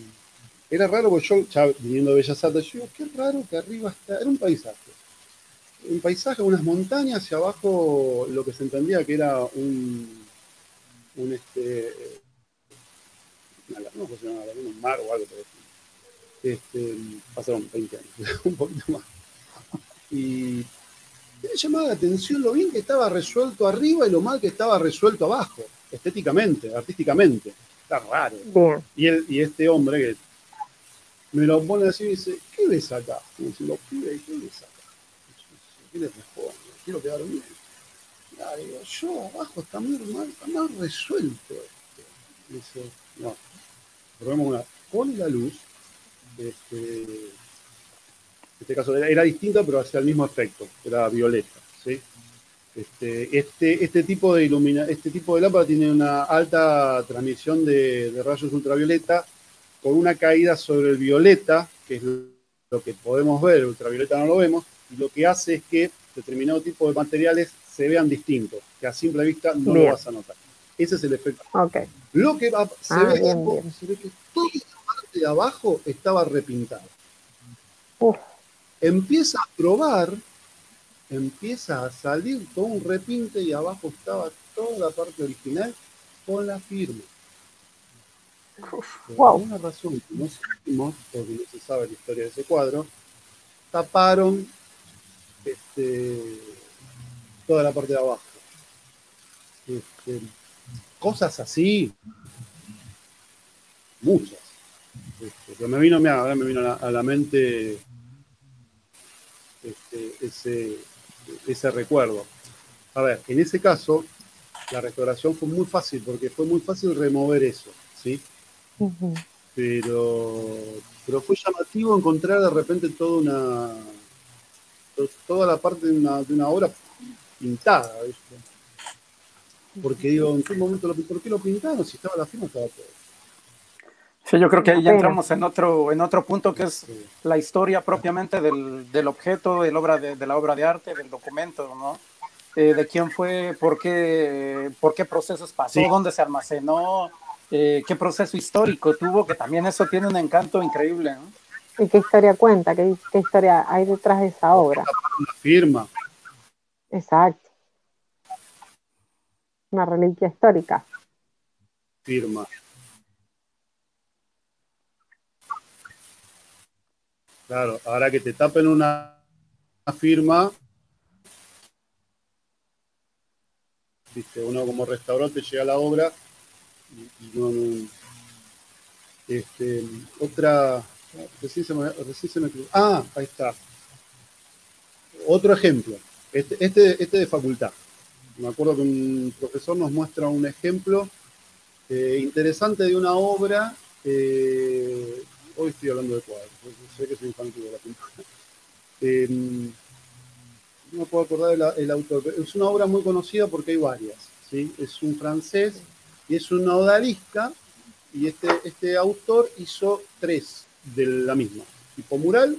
era raro porque yo, ya viniendo de Bellas Artes, yo digo, qué raro que arriba está, era un paisaje. Un paisaje, unas montañas y abajo lo que se entendía que era un, un este, no, pues, un mar o algo por este, pasaron 20 años, un poquito más. Y me llamaba la atención lo bien que estaba resuelto arriba y lo mal que estaba resuelto abajo, estéticamente, artísticamente. Está raro. Y, y este hombre que me lo pone así y dice, ¿qué ves acá? Y dice, los pibes, ¿qué ves acá? ¿Qué le respondo? Quiero quedar bien. Ya, digo, yo abajo está muy mal resuelto esto. Dice, no, probemos una, con la luz, este, en este caso era, distinta, pero hacía el mismo efecto, era violeta. ¿sí? Este, este, este, tipo de ilumina, este tipo de lámpara tiene una alta transmisión de, rayos ultravioleta con una caída sobre el violeta, que es lo que podemos ver, el ultravioleta no lo vemos, y lo que hace es que determinado tipo de materiales se vean distintos, que a simple vista no lo vas a notar. Ese es el efecto. Okay. Lo que se, ah, ve, se, ve, que toda la parte de abajo estaba repintada. Empieza a probar, empieza a salir todo un repinte y abajo estaba toda la parte original con la firma. Por alguna razón que no sabemos, porque no se sabe la historia de ese cuadro, taparon este, toda la parte de abajo. Este, cosas así, muchas. Este, pero me vino, ahora me vino a la, mente este, ese, ese recuerdo. A ver, en ese caso, la restauración fue muy fácil, porque fue muy fácil remover eso, ¿sí? Pero, pero fue llamativo encontrar de repente toda una toda la parte de una, de una obra pintada, ¿viste? Porque digo, ¿en qué momento lo, ¿por qué lo pintaron? Si estaba la firma, estaba todo. Sí, yo creo que ahí ya entramos en otro, en otro punto que es la historia propiamente del, del objeto, del obra de, de, la obra de arte, del documento, ¿no? Eh, de quién fue, por qué, por qué procesos pasó, dónde se almacenó, eh, qué proceso histórico tuvo, que también eso tiene un encanto increíble. ¿no? ¿Y qué historia cuenta? ¿Qué, qué historia hay detrás de esa obra? Una firma. Exacto una reliquia histórica. Firma. Claro, ahora que te tapen una firma, viste, uno como restaurante llega a la obra y, no, este, otra, recién ah, ahí está. Otro ejemplo, este, este, este de facultad me acuerdo que un profesor nos muestra un ejemplo eh, interesante de una obra. Eh, hoy estoy hablando de cuadros, sé que soy infantil de la pintura. Em, no puedo acordar el, autor, es una obra muy conocida porque hay varias. ¿sí? Es un francés y es una odalisca, y este, este autor hizo tres de la misma: tipo mural,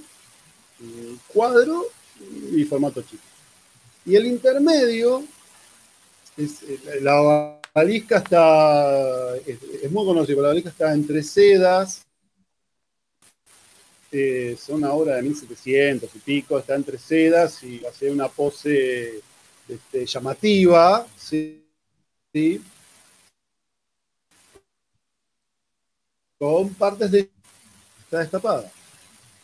eh, cuadro y formato chico. Y el intermedio eh, la balisca está, es, muy conocido, la balisca está entre sedas, eh, una obra de 1700 y pico, está entre sedas y hace una pose este, llamativa, ¿sí? Con partes de... está destapada.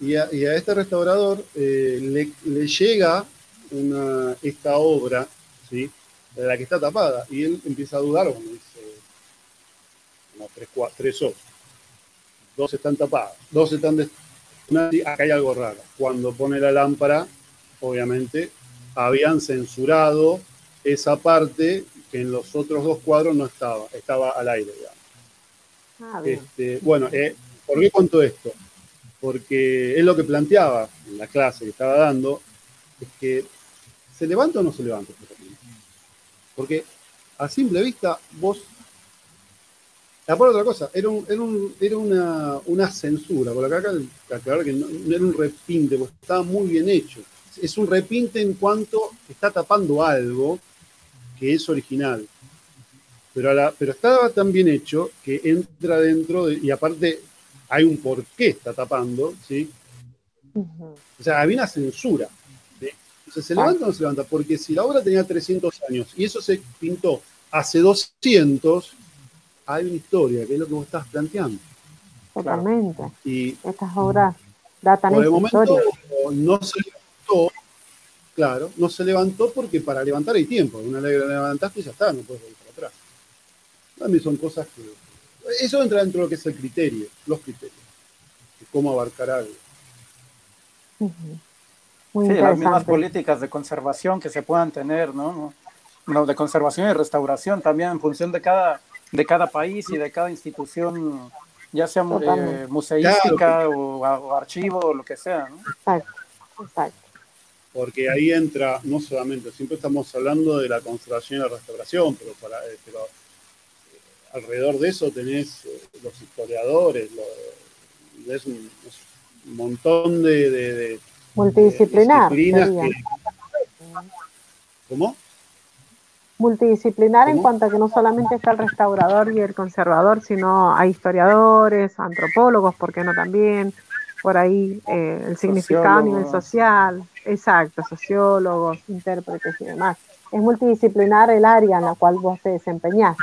Y a, este restaurador eh, le, le, llega esta obra, ¿sí? la que está tapada. Y él empieza a dudar cuando dice, como tres, tres ojos. Dos están tapadas, dos están... De, acá hay algo raro. Cuando pone la lámpara, obviamente, habían censurado esa parte que en los otros dos cuadros no estaba, estaba al aire, Ah, este, bueno, eh, ¿por qué cuento esto? Porque es lo que planteaba en la clase que estaba dando, es que ¿se levanta o no se levanta? Porque a simple vista vos... Aparte otra cosa, era, una, censura, por acá, aclarar que no, era un repinte, porque estaba muy bien hecho. Es un repinte en cuanto está tapando algo que es original. Pero, la, pero estaba tan bien hecho que entra dentro y aparte hay un por qué está tapando, ¿sí? O sea, había una censura. ¿se levanta o no se levanta? Porque si la obra tenía 300 años y eso se pintó hace 200, hay una historia, que es lo que vos estás planteando. Totalmente. Y Estas obras datan por el momento no se levantó, claro, no se levantó porque para levantar hay tiempo. Una vez que levantaste ya está, no puedes volver. También son cosas que... Eso entra dentro de lo que es el criterio, los criterios, de cómo abarcar algo sí, las mismas políticas de conservación que se puedan tener, ¿no? de conservación y restauración también en función de cada, de cada país y de cada institución, ya sea eh, museística o, archivo o lo que sea, ¿no? Exacto, exacto. Porque ahí entra, no solamente, siempre estamos hablando de la conservación y la restauración, pero, para, eh, pero alrededor de eso tenés los historiadores, es un, montón de Multidisciplinar. ¿Cómo? Multidisciplinar en cuanto a que no solamente está el restaurador y el conservador, sino hay historiadores, antropólogos, ¿por qué no también? Por ahí eh, el significado a nivel social, exacto, sociólogos, intérpretes y demás. Es multidisciplinar el área en la cual vos te desempeñás.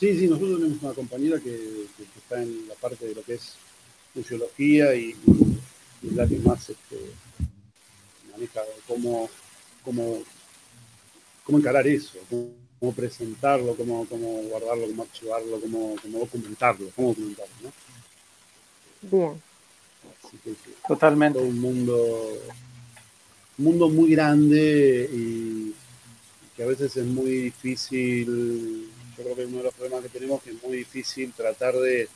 Sí, sí, nosotros tenemos una compañera que, está en la parte de lo que es museología y es la que más este, maneja cómo, cómo, cómo encarar eso, cómo, presentarlo, cómo, cómo, guardarlo, cómo archivarlo, cómo, cómo documentarlo, cómo documentarlo, ¿no? Bien. Totalmente. un mundo, un mundo muy grande y que a veces es muy difícil, yo creo que uno de los problemas que tenemos que es muy difícil tratar de,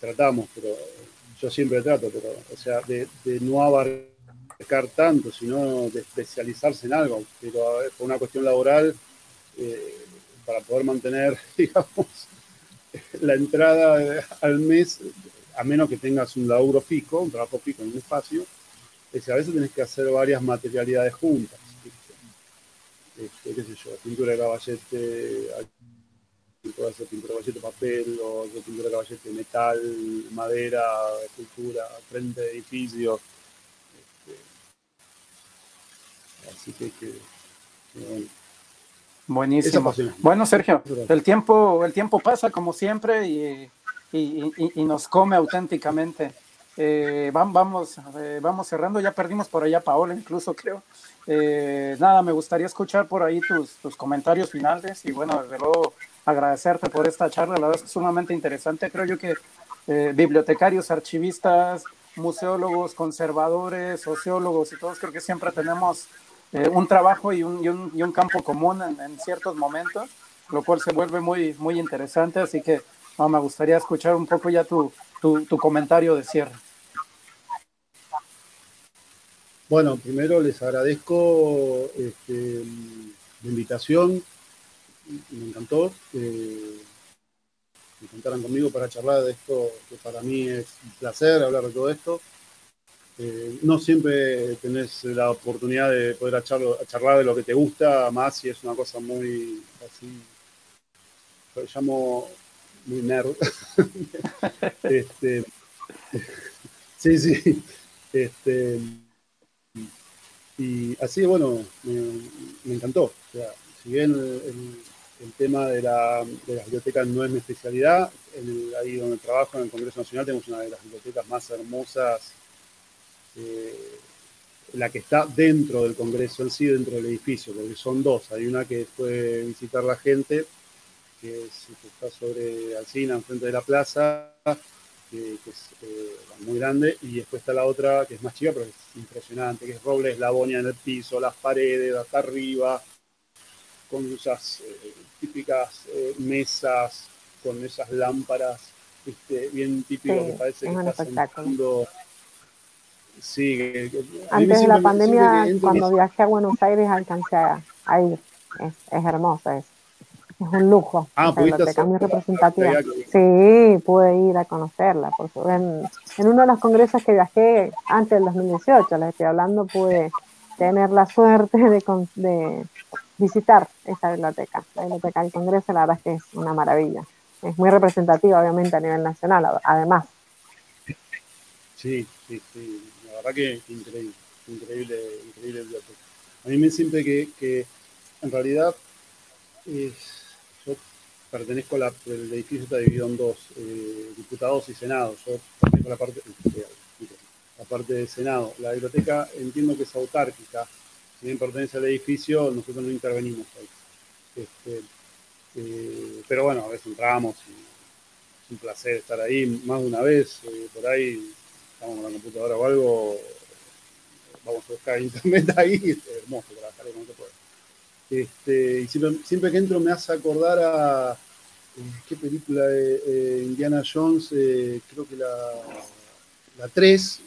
tratamos, pero yo siempre trato, pero, o sea, de, no abarcar tanto, sino de especializarse en algo, pero por una cuestión laboral, eh, para poder mantener, digamos, la entrada al mes, a menos que tengas un laburo fijo, un trabajo fijo en un espacio, es a veces tienes que hacer varias materialidades juntas. Este, qué sé yo, pintura de caballete, hacer pintura de papel, o pintura de caballete metal, madera, escultura, frente de edificio. Este, así que, que, bueno. Buenísimo. Bueno, Sergio, el tiempo, el tiempo pasa como siempre y, y, y, nos come auténticamente. Eh, vamos, eh, vamos cerrando, ya perdimos por allá Paola incluso creo. Eh, nada, me gustaría escuchar por ahí tus, tus comentarios finales y bueno, desde luego agradecerte por esta charla, la verdad es que sumamente interesante. Creo yo que eh, bibliotecarios, archivistas, museólogos, conservadores, sociólogos y todos creo que siempre tenemos eh, un trabajo y un, y un, y un campo común en, ciertos momentos, lo cual se vuelve muy, muy interesante. Así que me gustaría escuchar un poco ya tu, tu, tu comentario de cierre. Bueno, primero les agradezco este, la invitación me encantó que me contaran conmigo para charlar de esto, que para mí es un placer hablar de todo esto. Eh, no siempre tenés la oportunidad de poder charlar, de lo que te gusta, más si es una cosa muy así, lo llamo muy nerd. este, sí, sí. Este, y así, bueno, me, encantó. si bien el, tema de, la, de, las bibliotecas no es mi especialidad. ahí donde trabajo, en el Congreso Nacional, tenemos una de las bibliotecas más hermosas, eh, la que está dentro del Congreso en sí, dentro del edificio, porque son dos. Hay una que puede visitar la gente, que, está sobre Alcina, enfrente de la plaza, que, es eh, muy grande, y después está la otra que es más chica, pero es impresionante, que es roble Lavonia en el piso, las paredes hasta arriba, con esas eh, típicas eh, mesas, con esas lámparas, bien típico que parece que está sentando Sí, Antes de la pandemia, cuando viajé a Buenos Aires, alcancé a, ir. Es, es hermosa, es, es un lujo. Ah, biblioteca muy representativa. Sí, pude ir a conocerla. Por su, en, en, uno de los congresos que viajé antes del 2018, les estoy hablando, pude tener la suerte de, de visitar esa biblioteca. La biblioteca del Congreso, la verdad es que es una maravilla. Es muy representativa, obviamente, a nivel nacional, además. Sí, sí, sí verdad que increíble, increíble, increíble biblioteca. A mí me siempre que, que en realidad yo pertenezco a la, el edificio está dividido en dos, eh, diputados y senados. Yo pertenezco a la parte, la parte de senado. La biblioteca entiendo que es autárquica. Si bien pertenece al edificio, nosotros no intervenimos ahí. Este, eh, pero bueno, a veces entramos y es un placer estar ahí más de una vez. Eh, por ahí estamos con la computadora o algo, vamos a buscar internet ahí, es hermoso trabajar con se puede. Este, y siempre, que entro me hace acordar a qué película de eh, Indiana Jones, eh, creo que la, la 3,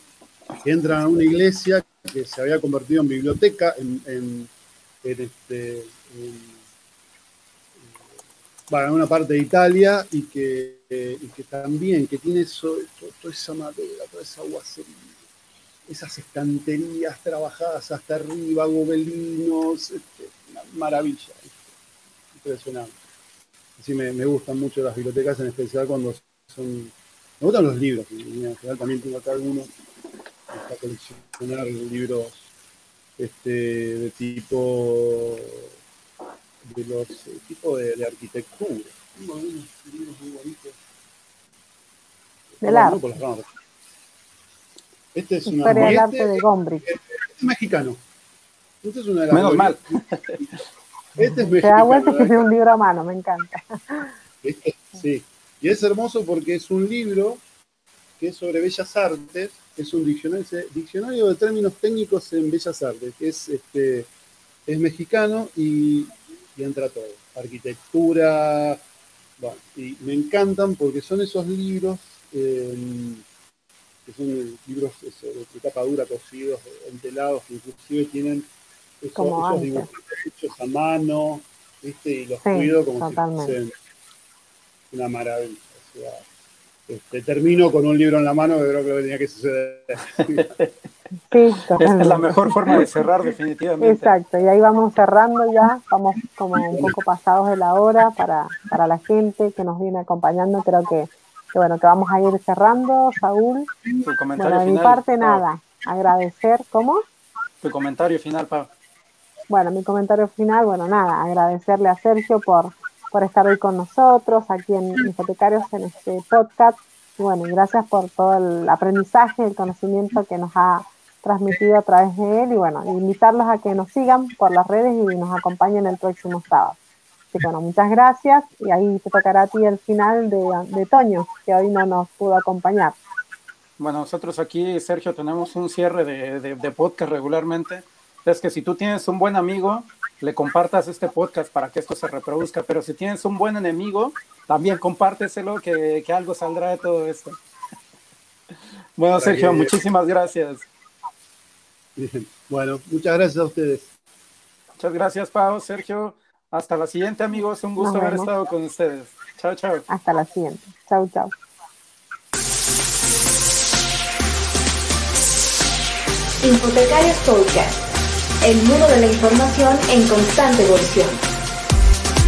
que entran a una iglesia que se había convertido en biblioteca en, en, este, en una parte de Italia y que, que también que tiene toda esa madera, toda esa guacería, esas estanterías trabajadas hasta arriba, gobelinos, este, una maravilla, impresionante. Así me, me, gustan mucho las bibliotecas, en especial cuando son... Me gustan los libros, en general también tengo acá algunos para coleccionar libros este, de tipo de los eh, tipos de, arquitectura. Tengo libros muy bonitos. Del arte. Este es una del arte de Gombrich. Este, es mexicano. Este es una de las Menos mal. Este es mexicano. Se da vuelta que tiene un libro a mano, me encanta. Este, sí. Y es hermoso porque es un libro que es sobre bellas artes, es un diccionario, diccionario de términos técnicos en bellas artes, que es, este, es mexicano y y entra todo. Arquitectura, bueno, y me encantan porque son esos libros em, que son libros de tapa dura, cosidos, entelados, que inclusive tienen esos, dibujos hechos a mano, ¿viste? y los cuido como si fuesen una maravilla. O sea, este, termino con un libro en la mano, que creo que tenía que suceder. Sí, es la mejor forma de cerrar definitivamente. Exacto, y ahí vamos cerrando ya, vamos como un poco pasados de la hora para, para la gente que nos viene acompañando, creo que, bueno, que vamos a ir cerrando, Saúl. bueno, de mi parte nada, agradecer, ¿cómo? Tu comentario final, Pablo. Bueno, mi comentario final, bueno, nada, agradecerle a Sergio por, por estar hoy con nosotros aquí en Hipotecarios en este podcast. Y bueno, gracias por todo el aprendizaje, el conocimiento que nos ha transmitido a través de él y bueno, invitarlos a que nos sigan por las redes y nos acompañen el próximo sábado. Así que bueno, muchas gracias y ahí te tocará a ti el final de, de Toño, que hoy no nos pudo acompañar. Bueno, nosotros aquí, Sergio, tenemos un cierre de, de, de podcast regularmente. Es que si tú tienes un buen amigo, le compartas este podcast para que esto se reproduzca, pero si tienes un buen enemigo, también compárteselo, que, que algo saldrá de todo esto. Bueno, Sergio, muchísimas gracias. Bueno, muchas gracias a ustedes. Muchas gracias, Pau, Sergio. Hasta la siguiente, amigos. Un gusto haber estado con ustedes. Chao, chao. Hasta la siguiente. Chao, chao. Hipotecarios Podcast, el mundo de la información en constante evolución.